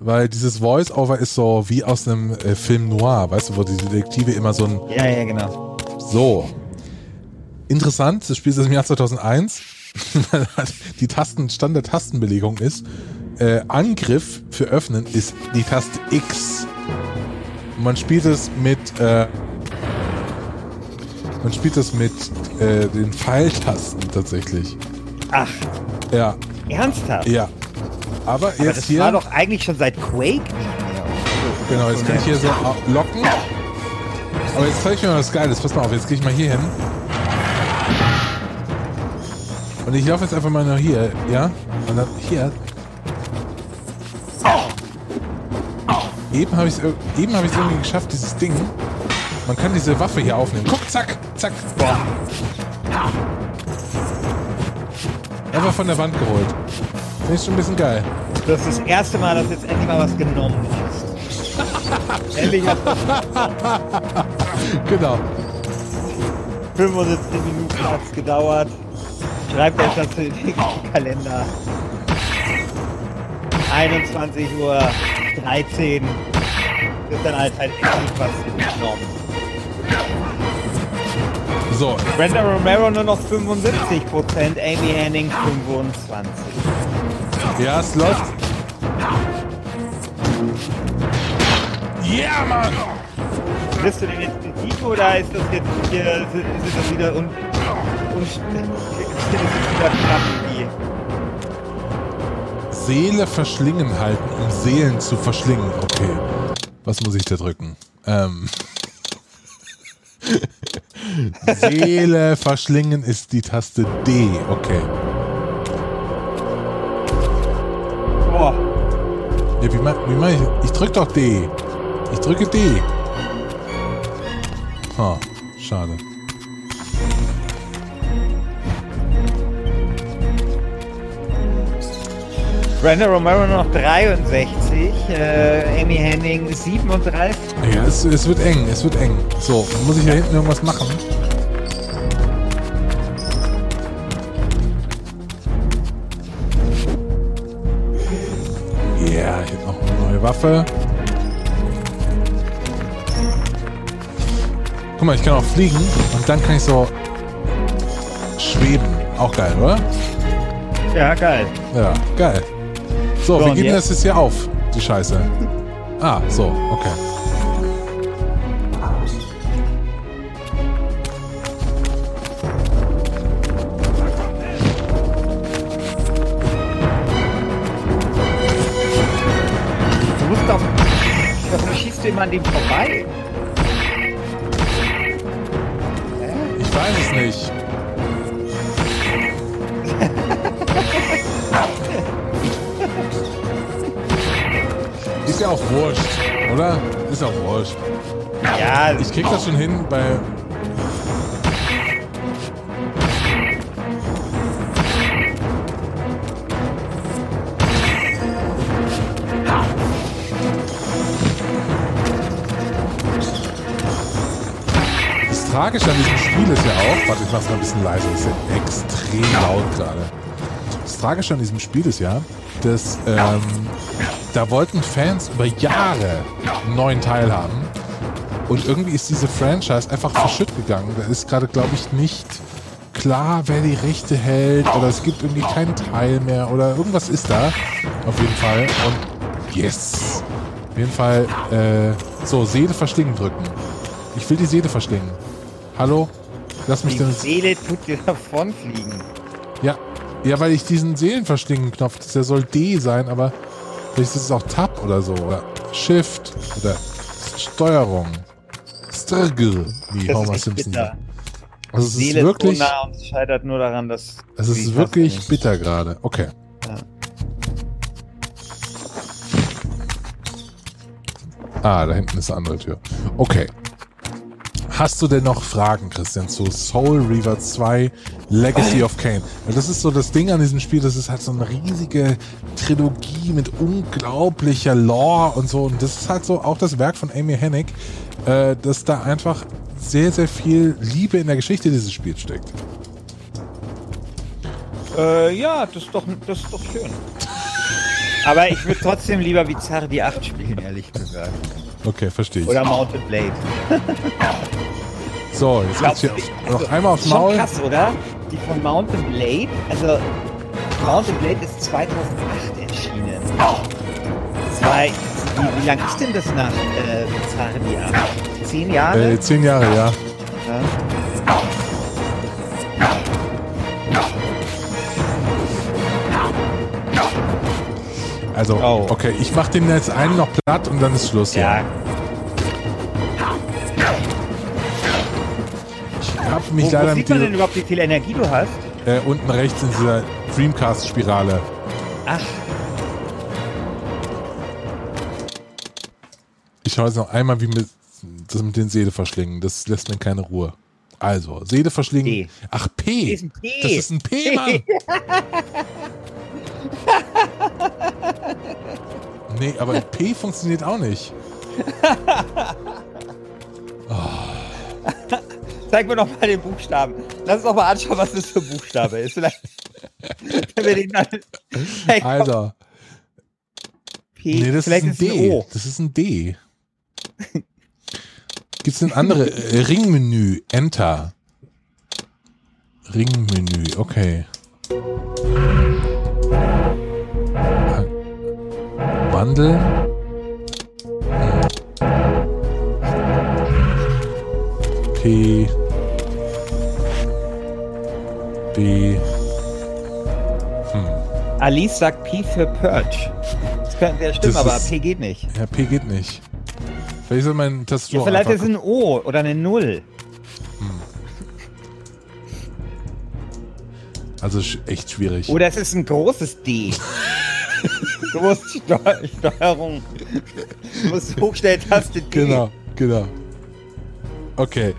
weil dieses Voice-Over ist so wie aus einem äh, Film Noir, weißt du, wo die Detektive immer so ein Ja, ja, genau. So. Interessant, das Spiel ist aus dem Jahr 2001, weil halt die Tasten, Standard-Tastenbelegung ist. Äh, Angriff für Öffnen ist die Taste X. Und man spielt es mit, äh, man spielt es mit äh, den Pfeiltasten tatsächlich. Ach, Ja, ernsthaft? ja. Aber Aber jetzt das hier, war doch eigentlich schon seit Quake genau, jetzt kann ich hier so locken. Aber jetzt zeige ich mir mal was Geiles. Pass mal auf, jetzt gehe ich mal hier hin. Und ich laufe jetzt einfach mal nach hier, ja? Und dann hier. Eben habe ich es eben habe ich es irgendwie geschafft, dieses Ding. Man kann diese Waffe hier aufnehmen. Guck, zack, zack. Boah. Einfach von der Wand geholt. Finde ich schon ein bisschen geil. Das ist das erste Mal, dass jetzt endlich mal was genommen hast. endlich hat Genau. 75 Minuten hat's gedauert. Schreibt euch das in den Kalender. 21 Uhr 13 ist dann halt halt endlich was genommen. So, Brenda Romero nur noch 75%, Amy Henning 25. ja, es läuft. Ja, Mann! Bist du denn jetzt besiegt oder ist das jetzt hier, sind, das wieder un, un, sind das wieder? Seele verschlingen halten, um Seelen zu verschlingen. Okay. Was muss ich da drücken? Ähm. Seele verschlingen ist die Taste D. Okay. Boah. Ja, wie mach, wie mach ich? Ich drück doch D. Ich drücke D. Ha, schade. Brenda Romero noch 63, äh, Amy Henning 37. Ja, es, es wird eng, es wird eng. So, muss ich da hinten irgendwas machen? Ja, ich hab noch eine neue Waffe. Guck mal, ich kann auch fliegen und dann kann ich so schweben. Auch geil, oder? Ja, geil. Ja, geil. So, So, wir geben das jetzt hier auf, die Scheiße. Ah, so, okay. Tragische an diesem Spiel ist ja, dass ähm, da wollten Fans über Jahre einen neuen Teil haben und irgendwie ist diese Franchise einfach verschütt gegangen. Da ist gerade, glaube ich, nicht klar, wer die Rechte hält oder es gibt irgendwie keinen Teil mehr oder irgendwas ist da. Auf jeden Fall. Und yes! Auf jeden Fall, äh, so, Seele verschlingen drücken. Ich will die Seele verschlingen. Hallo? Lass mich die denn. Seele tut dir davonfliegen. Ja. Weil ich diesen Seelenverschlingen-Knopf, der soll D sein, aber vielleicht ist es auch Tab oder so. Oder Shift oder Steuerung. Strgl, wie Das Homer ist Simpson bitter. sagt. Also es Seele ist wirklich, nah und es scheitert nur daran, dass. es ist wirklich bitter gerade. Okay. Ja. Ah, da hinten ist eine andere Tür. Okay. Hast du denn noch Fragen, Christian, zu Soul Reaver 2 Legacy of Kain? Weil das ist so das Ding an diesem Spiel, das ist halt so eine riesige Trilogie mit unglaublicher Lore und so. Und das ist halt so auch das Werk von Amy Hennig, äh, dass da einfach sehr, sehr viel Liebe in der Geschichte dieses Spiels steckt. Äh, ja, das ist doch, das ist doch schön. Aber ich würde trotzdem lieber Bizarre die 8 spielen, ehrlich gesagt. Okay, verstehe ich. Oder Mounted Blade. So, jetzt geht's hier also, noch einmal aufs schon Maul. krass, oder? Die von Mountain Blade, also Mountain Blade ist 2008 erschienen. Zwei, wie, wie lang ist denn das nach äh, 8? Zehn Jahre? Äh, zehn Jahre, ja. Ja. Also, Oh. okay, ich mach den jetzt einen noch platt und dann ist Schluss. Ja. Ich hab mich Wo, wo leider sieht mit man denn überhaupt, wie viel Energie du hast? äh, unten rechts in dieser Dreamcast-Spirale. Ach, Ich schaue jetzt noch einmal, wie mit das mit den Seele verschlingen. Das lässt mir keine Ruhe. Also, Seele verschlingen. P. Ach, P. Das ist ein P, Mann. nee, aber P funktioniert auch nicht. Zeig mir doch mal den Buchstaben. Lass uns doch mal anschauen, was das für ein Buchstabe ist. Vielleicht. Hey, komm, Also, P. nee, das Vielleicht ist ein ist es D. ein. Das ist ein D. Gibt's denn andere? Äh, Ringmenü, Enter. Ringmenü, okay. Bundle. P. B. Alice sagt P für Purge. Das könnte ja stimmen, aber ist- P geht nicht. Ja, P geht nicht. Vielleicht soll mein Ja, Tastatur vielleicht ist ein O oder eine Null. Also sch- echt schwierig. Oder es ist ein großes D. du musst Steu Steuerung. Du musst Hochstelltaste D. Genau, genau. Okay.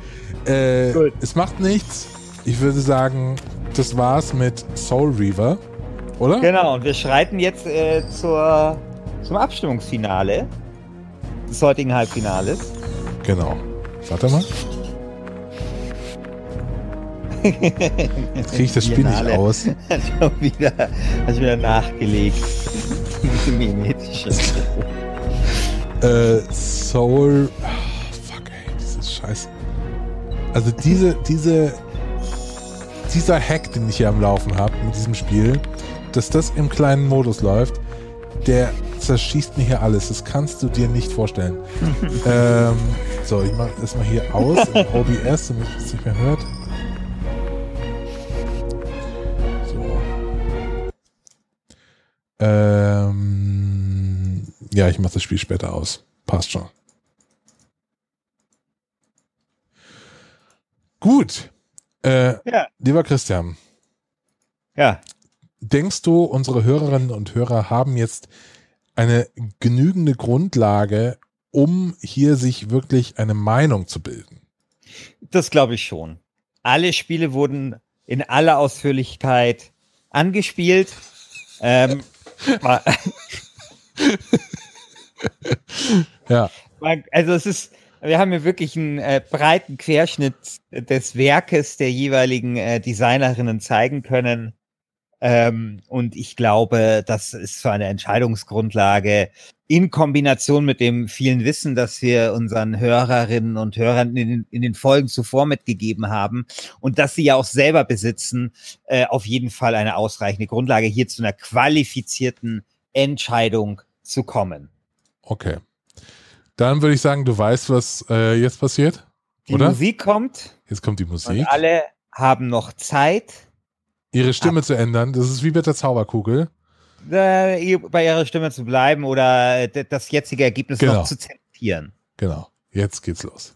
Äh, Gut. es macht nichts. Ich würde sagen, das war's mit Soul Reaver, oder? Genau, und wir schreiten jetzt äh, zur, zum Abstimmungsfinale des heutigen Halbfinales. Genau. Warte mal. Jetzt kriege ich das Spiel nicht aus. Hat schon wieder, hat schon wieder nachgelegt. Mimetische. Äh, Soul. Ah, fuck, ey, dieses Scheiß. Also diese, diese, dieser Hack, den ich hier am Laufen habe mit diesem Spiel, dass das im kleinen Modus läuft, der zerschießt mir hier alles. Das kannst du dir nicht vorstellen. ähm, so, ich mache das mal hier aus im OBS, damit es nicht mehr hört. So. Ähm, ja, ich mache das Spiel später aus. Passt schon. Gut. Äh, Ja. Lieber Christian, Ja, denkst du, unsere Hörerinnen und Hörer haben jetzt eine genügende Grundlage, um hier sich wirklich eine Meinung zu bilden? das glaube ich schon. Alle Spiele wurden in aller Ausführlichkeit angespielt. Ähm, Ja, Also es ist, wir haben hier wirklich einen äh, breiten Querschnitt des Werkes der jeweiligen äh, Designerinnen zeigen können. Ähm, und ich glaube, das ist so eine Entscheidungsgrundlage in Kombination mit dem vielen Wissen, das wir unseren Hörerinnen und Hörern in, den- in den Folgen zuvor mitgegeben haben und dass sie ja auch selber besitzen, äh, auf jeden Fall eine ausreichende Grundlage, hier zu einer qualifizierten Entscheidung zu kommen. Okay. Dann würde ich sagen, du weißt, was äh, jetzt passiert, Die oder? Musik kommt. Jetzt kommt die Und Musik. alle haben noch Zeit, Ihre Stimme zu ändern. Das ist wie mit der Zauberkugel. äh, bei ihrer Stimme zu bleiben oder äh, das jetzige Ergebnis Genau. noch zu zementieren. Genau. Jetzt geht's los.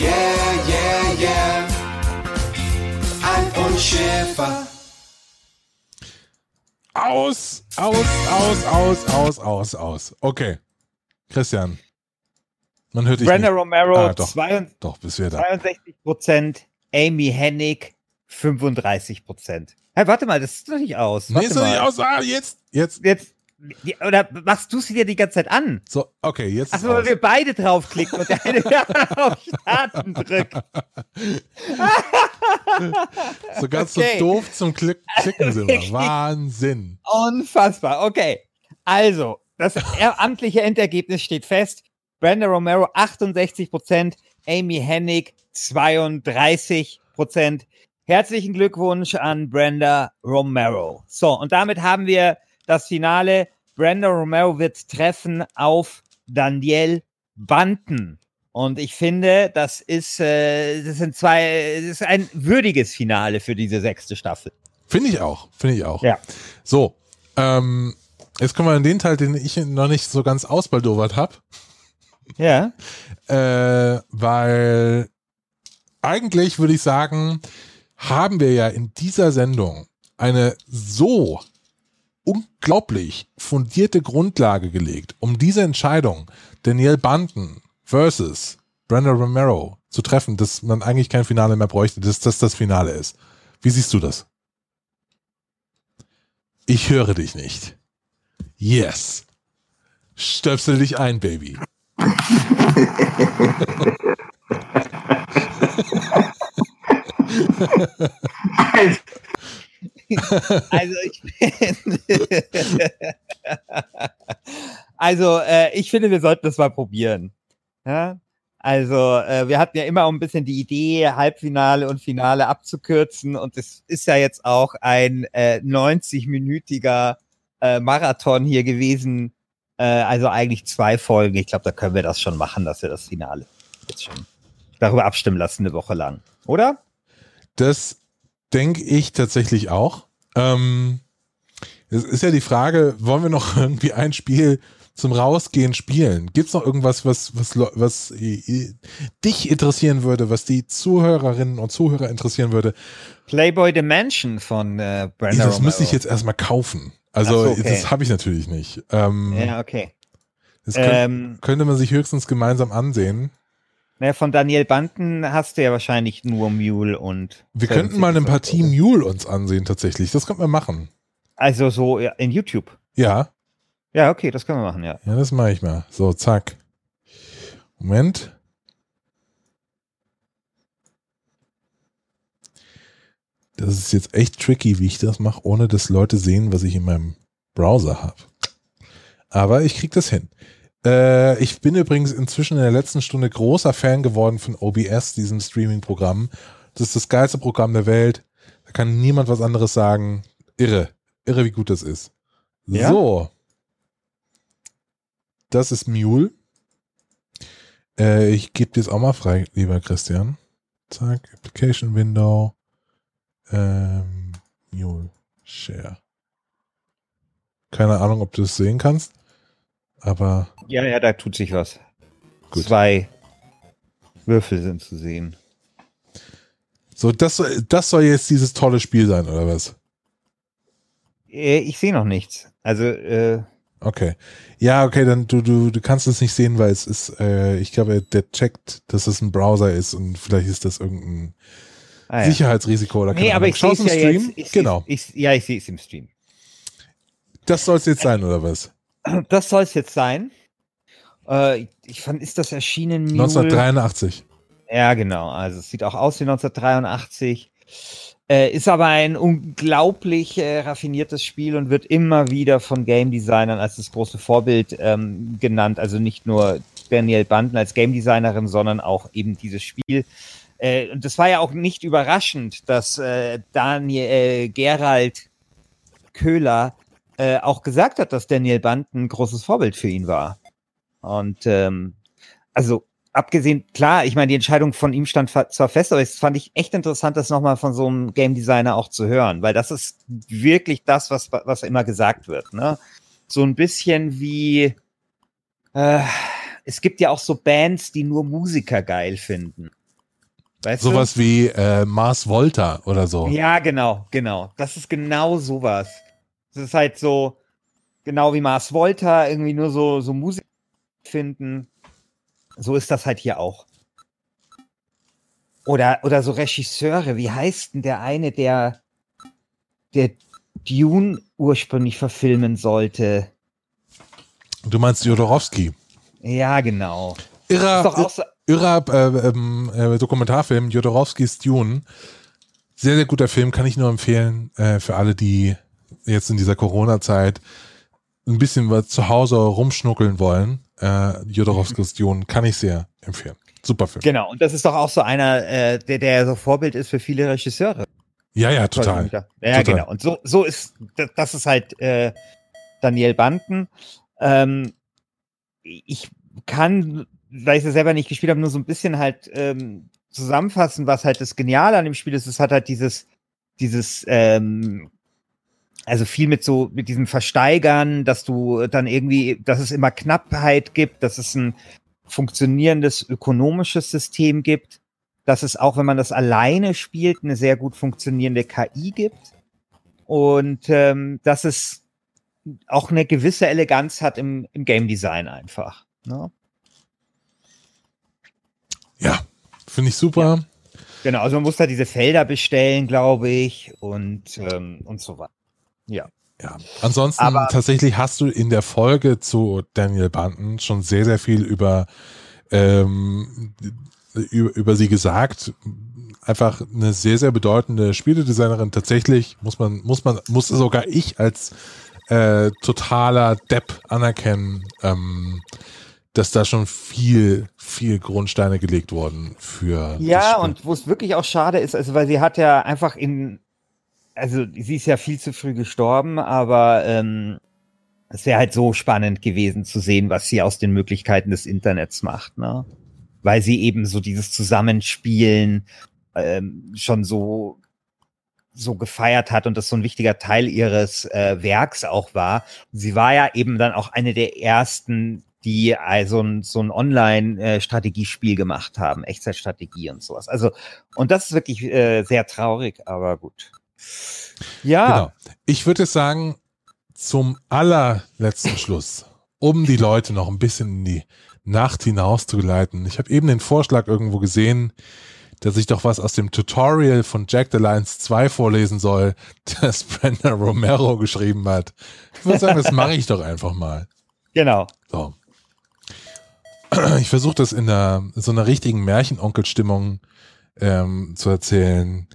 yeah, yeah, yeah. Alf und Schäfer. Aus, aus, aus, aus, aus, aus, aus. Okay. Christian. Man hört dich Brenda nicht. Romero, Ah, doch, 62 doch, bist wir da. 62 Prozent. Amy Hennig, 35 Prozent. Hey, warte mal, das ist doch nicht aus. Nee, Warte ist doch nicht aus. Ah, jetzt, jetzt. Jetzt, oder machst du sie dir die ganze Zeit an? So, okay, jetzt. Achso, weil wir beide draufklicken und der eine auf Starten drückt. So ganz Okay. so doof zum Klick Klicken sind wir. Wahnsinn. Unfassbar. Okay. Also, das amtliche Endergebnis steht fest. Brenda Romero 68 Prozent, Amy Hennig 32 Prozent. Herzlichen Glückwunsch an Brenda Romero. So, und damit haben wir das Finale. Brenda Romero wird treffen auf Daniel Banten. Und ich finde, das ist, äh, das sind zwei, das ist ein würdiges Finale für diese sechste Staffel. Finde ich auch. Finde ich auch. Ja. So, ähm, jetzt kommen wir an den Teil, den ich noch nicht so ganz ausbaldowert habe. Ja. Äh, weil eigentlich würde ich sagen, haben wir ja in dieser Sendung eine so unglaublich fundierte Grundlage gelegt, um diese Entscheidung Daniel Banten versus Brenda Romero zu treffen, dass man eigentlich kein Finale mehr bräuchte, dass das das Finale ist. Wie siehst du das? Ich höre dich nicht. Yes. Stöpsel dich ein, Baby. Also ich Also äh, ich finde, wir sollten das mal probieren. Ja? Also äh, wir hatten ja immer auch ein bisschen die Idee, Halbfinale und Finale abzukürzen und es ist ja jetzt auch ein äh, 90-minütiger äh, Marathon hier gewesen. Äh, also eigentlich zwei Folgen. Ich glaube, da können wir das schon machen, dass wir das Finale jetzt schon darüber abstimmen lassen eine Woche lang. Oder? Das denke ich tatsächlich auch. Ähm, es ist ja die Frage, wollen wir noch irgendwie ein Spiel zum Rausgehen spielen? Gibt es noch irgendwas, was, was, was äh, dich interessieren würde, was die Zuhörerinnen und Zuhörer interessieren würde? Playboy Dimension von äh, Brenda das müsste ich jetzt erstmal kaufen. Also, so, okay. das habe ich natürlich nicht. Ähm, Ja, okay. das könnt, Ähm, könnte man sich höchstens gemeinsam ansehen. Naja, von Daniel Banten hast du ja wahrscheinlich nur Mule und. Wir könnten mal eine Partie Mule uns ansehen, tatsächlich. Das könnten wir machen. Also so in YouTube. Ja. Ja, okay, das können wir machen, ja. Ja, das mache ich mal. So, zack. Moment. Das ist jetzt echt tricky, wie ich das mache, ohne dass Leute sehen, was ich in meinem Browser habe. Aber ich krieg das hin. Äh, ich bin übrigens inzwischen in der letzten Stunde großer Fan geworden von OBS, diesem Streaming-Programm. Das ist das geilste Programm der Welt. Da kann niemand was anderes sagen. Irre. Irre, wie gut das ist. Ja? So. Das ist Mule. Äh, ich gebe dir es auch mal frei, lieber Christian. Zack, Application Window. Ähm, Mule Share. Keine Ahnung, ob du es sehen kannst, aber Ja, ja, da tut sich was. Zwei Würfel sind zu sehen. so, das, soll- das soll jetzt dieses tolle Spiel sein, oder was? Äh, Ich sehe noch nichts. Also, äh, Okay. Ja, okay, dann du, du, du kannst es nicht sehen, weil es ist, äh, ich glaube, der checkt, dass es ein Browser ist und vielleicht ist das irgendein Ah, ja. Sicherheitsrisiko oder keine nee, aber ich sehe es im ja Stream? jetzt. Ich genau. Ich, ja, ich sehe es im Stream. Das soll es jetzt sein, oder was? Das soll es jetzt sein. Äh, ich fand, ist das erschienen? Mule? 1983. Ja, genau. Also es sieht auch aus wie 1983. Äh, ist aber ein unglaublich äh, raffiniertes Spiel und wird immer wieder von Game Designern als das große Vorbild ähm, genannt. Also nicht nur Danielle Banden als Game Designerin, sondern auch eben dieses Spiel. Äh, und das war ja auch nicht überraschend, dass äh, Daniel äh, Gerald Köhler äh, auch gesagt hat, dass Daniel Banden ein großes Vorbild für ihn war. Und ähm, also abgesehen, klar, ich meine, die Entscheidung von ihm stand zwar fest, aber es fand ich echt interessant, das nochmal von so einem Game Designer auch zu hören, weil das ist wirklich das, was, was immer gesagt wird. Ne? So ein bisschen wie, äh, es gibt ja auch so Bands, die nur Musiker geil finden. Weißt Sowas wie äh, Mars Volta oder so. du? Ja, genau, genau. Das ist genau sowas. Das ist halt so, genau wie Mars Volta, irgendwie nur so, so Musik finden. So ist das halt hier auch. Oder, oder so Regisseure, wie heißt denn der eine, der, der Dune ursprünglich verfilmen sollte? Du meinst Jodorowsky. Ja, genau. Irrer, so- irrer äh, ähm, äh, Dokumentarfilm, Jodorowskis Dune. Sehr, sehr guter Film, kann ich nur empfehlen äh, für alle, die jetzt in dieser Corona-Zeit ein bisschen was zu Hause rumschnuckeln wollen. Äh, Jodorowskis Dune kann ich sehr empfehlen. Super Film. Genau, und das ist doch auch so einer, äh, der, der so Vorbild ist für viele Regisseure. Ja, ja, total. Ja, Total. genau. Und so, so ist, das, das ist halt äh, Daniel Banten. Ähm, ich kann, weil ich es selber nicht gespielt habe, nur so ein bisschen halt ähm, zusammenfassen, was halt das Geniale an dem Spiel ist. Es hat halt dieses, dieses, ähm, also viel mit so, mit diesem Versteigern, dass du dann irgendwie, dass es immer Knappheit gibt, dass es ein funktionierendes ökonomisches System gibt, dass es auch, wenn man das alleine spielt, eine sehr gut funktionierende KI gibt und ähm, dass es auch eine gewisse Eleganz hat im, im Game Design einfach. Ne? Ja, finde ich super. Genau, also man muss da diese Felder bestellen, glaube ich, und, ähm, und so weiter. Ja. Ja. Ansonsten Aber- tatsächlich hast du in der Folge zu Daniel Banten schon sehr, sehr viel über, ähm, über, über sie gesagt. Einfach eine sehr, sehr bedeutende Spieledesignerin. Tatsächlich muss man, muss man, muss sogar ich als äh, totaler Depp anerkennen, ähm, dass da schon viel, viel Grundsteine gelegt wurden für Ja, und wo es wirklich auch schade ist, also weil sie hat ja einfach in, also sie ist ja viel zu früh gestorben, aber ähm, es wäre halt so spannend gewesen zu sehen, was sie aus den Möglichkeiten des Internets macht, ne? Weil sie eben so dieses Zusammenspielen ähm, schon so so gefeiert hat und das so ein wichtiger Teil ihres äh, Werks auch war. Sie war ja eben dann auch eine der ersten, die also ein, so ein Online-Strategiespiel gemacht haben, Echtzeitstrategie und sowas. Also, und das ist wirklich äh, sehr traurig, aber gut. Ja, Genau. Ich würde sagen, zum allerletzten Schluss, um die Leute noch ein bisschen in die Nacht hinaus zu geleiten. Ich habe eben den Vorschlag irgendwo gesehen, dass ich doch was aus dem Tutorial von Jack the Lions 2 vorlesen soll, das Brenda Romero geschrieben hat. Ich würde sagen, das mache ich doch einfach mal. genau. So. Ich versuche das in einer, so einer richtigen Märchenonkel-Stimmung ähm, zu erzählen.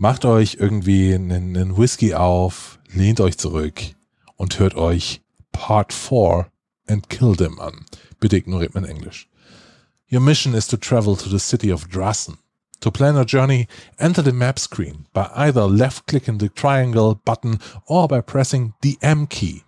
Macht euch irgendwie einen, Whisky auf, lehnt euch zurück und hört euch Part 4 and Kill Them an. Bitte ignoriert mein Englisch. Your mission is to travel to the city of Drassen. To plan a journey, enter the map screen by either left-clicking the triangle button or by pressing the M key.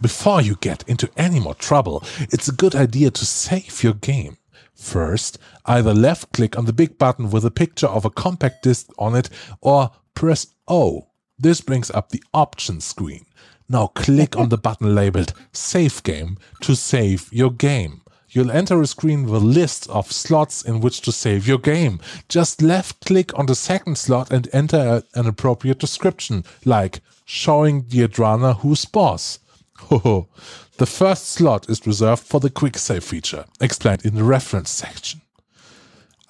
Before you get into any more trouble, it's a good idea to save your game. First, either left click on the big button with a picture of a compact disc on it or press O. This brings up the options screen. Now click on the button labeled Save Game to save your game. You'll enter a screen with a list of slots in which to save your game. Just left click on the second slot and enter an appropriate description, like showing the Adrana who's boss. The first slot is reserved for the quick save feature, explained in the reference section.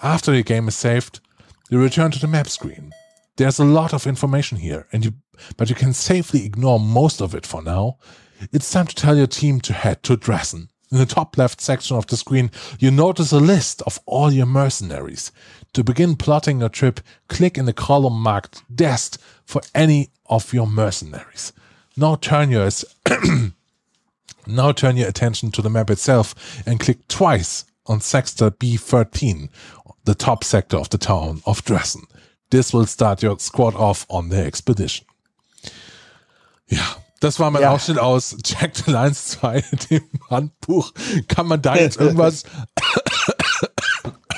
After your game is saved, you return to the map screen. There's a lot of information here, and you but you can safely ignore most of it for now. It's time to tell your team to head to Dressen. In the top left section of the screen, you notice a list of all your mercenaries. To begin plotting your trip, click in the column marked Dest for any of your mercenaries. Now turn your now turn your attention to the map itself and click twice on sector B13, the top sector of the town of Dressen. This will start your squad off on their expedition. Ja, das war mein Ja. Ausschnitt aus Jack the Lions 2, dem Handbuch. Kann man da jetzt irgendwas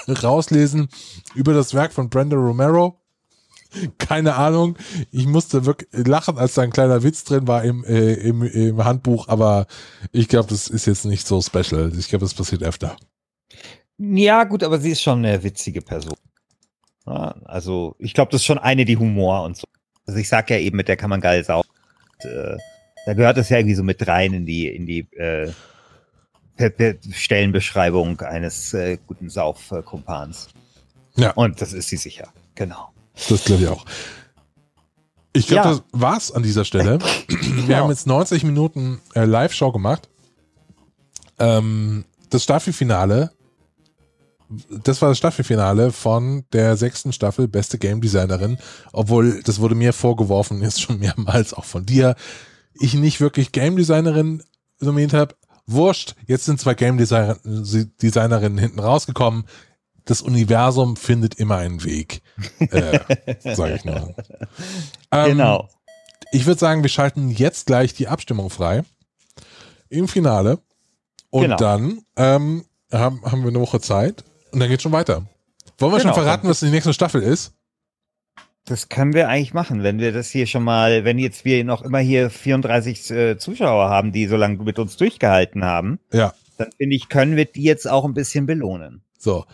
rauslesen über das Werk von Brenda Romero? Keine Ahnung. Ich musste wirklich lachen, als da ein kleiner Witz drin war im, äh, im, im Handbuch, aber ich glaube, das ist jetzt nicht so special. Ich glaube, das passiert öfter. Ja, gut, aber sie ist schon eine witzige Person. Ja, also, ich glaube, das ist schon eine, die Humor und so. Also, ich sag ja eben, mit der kann man geil saufen. Und, äh, da gehört es ja irgendwie so mit rein in die, in die äh, Stellenbeschreibung eines äh, guten Saufkumpans. Ja. Und das ist sie sicher. Genau. Das glaube ich auch. Ich glaube, Ja. das war's an dieser Stelle. Wir haben jetzt 90 Minuten äh, Live-Show gemacht. Ähm, das Staffelfinale, das war das Staffelfinale von der sechsten Staffel Beste Game Designerin, obwohl das wurde mir vorgeworfen, jetzt schon mehrmals auch von dir, ich nicht wirklich Game Designerin nominiert habe. Wurscht, jetzt sind zwei Game Designer, Designerinnen hinten rausgekommen. Das Universum findet immer einen Weg, äh, sage ich nur. Ähm, Genau. Ich würde sagen, wir schalten jetzt gleich die Abstimmung frei im Finale und Genau. dann ähm, haben, haben wir eine Woche Zeit und dann geht schon weiter. Wollen wir Genau. schon verraten, was die nächste Staffel ist? Das können wir eigentlich machen, wenn wir das hier schon mal, wenn jetzt wir noch immer hier 34 äh, Zuschauer haben, die so lange mit uns durchgehalten haben, Ja, dann finde ich, können wir die jetzt auch ein bisschen belohnen. so.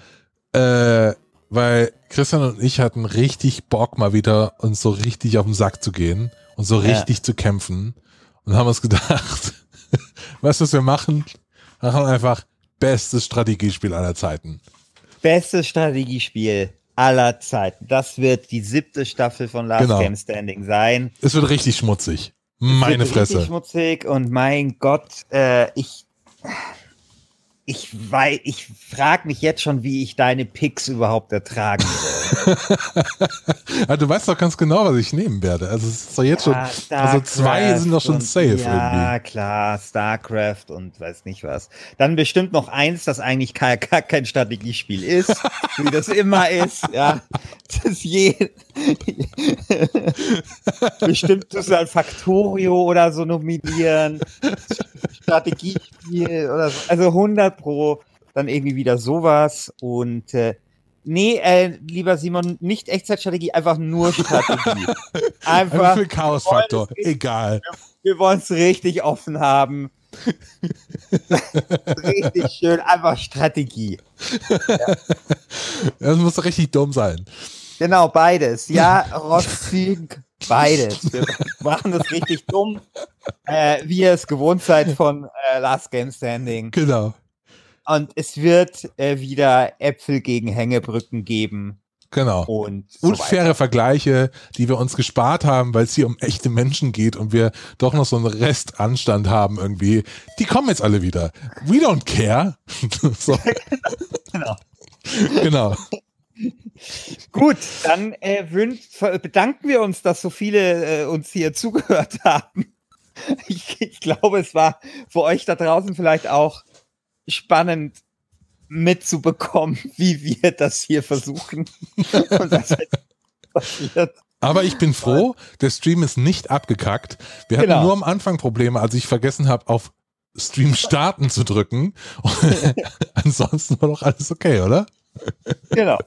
Äh, weil Christian und ich hatten richtig Bock, mal wieder uns so richtig auf den Sack zu gehen und so Ja. richtig zu kämpfen und haben uns gedacht, weißt du, was wir machen? Wir machen einfach bestes Strategiespiel aller Zeiten. Bestes Strategiespiel aller Zeiten. Das wird die siebte Staffel von Last Genau. Game Standing sein. Es wird richtig schmutzig. Meine wird Fresse. Richtig schmutzig und mein Gott, äh, ich, ich weiß, ich frage mich jetzt schon, wie ich deine Picks überhaupt ertragen soll. Du weißt doch ganz genau, was ich nehmen werde. Also es ist doch jetzt Ja, schon, also zwei sind doch schon und- safe Ja, irgendwie. klar, StarCraft und weiß nicht was. Dann bestimmt noch eins, das eigentlich gar kein Strategiespiel ist, wie das immer ist, ja. Das je bestimmt tust du halt Factorio oder so nominieren, Strategiespiel oder so. Also 100 pro, dann irgendwie wieder sowas und äh, Nee, äh, lieber Simon, nicht Echtzeitstrategie, einfach nur Strategie. Einfach für Chaosfaktor. Egal. wir wollen es richtig offen haben. richtig schön, einfach Strategie. Das muss doch richtig dumm sein. Genau, beides. Ja, Rosszüg, beides. Wir machen das richtig dumm, äh, wie ihr es gewohnt seid von äh, Last Game Standing. Genau. Und es wird äh, wieder Äpfel gegen Hängebrücken geben. Genau. Und, so Und faire Vergleiche, die wir uns gespart haben, weil es hier um echte Menschen geht und wir doch noch so einen Restanstand haben irgendwie. Die kommen jetzt alle wieder. We don't care. Genau. Genau. Gut, dann äh, bedanken wir uns, dass so viele äh, uns hier zugehört haben. Ich, ich glaube, es war für euch da draußen vielleicht auch spannend mitzubekommen, wie wir das hier versuchen. Und das passiert. Aber ich bin froh, der Stream ist nicht abgekackt. Wir hatten Genau. nur am Anfang Probleme, als ich vergessen habe, auf Stream starten zu drücken. Ansonsten war doch alles okay, oder? Genau.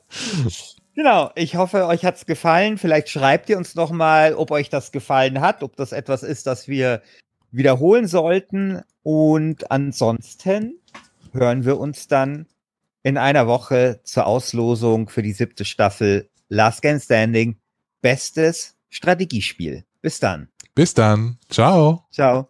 Genau, ich hoffe, euch hat's gefallen. Vielleicht schreibt ihr uns noch mal, ob euch das gefallen hat, ob das etwas ist, das wir wiederholen sollten. Und ansonsten hören wir uns dann in einer Woche zur Auslosung für die siebte Staffel Last Game Standing. Bestes Strategiespiel. Bis dann. Bis dann. Ciao. Ciao.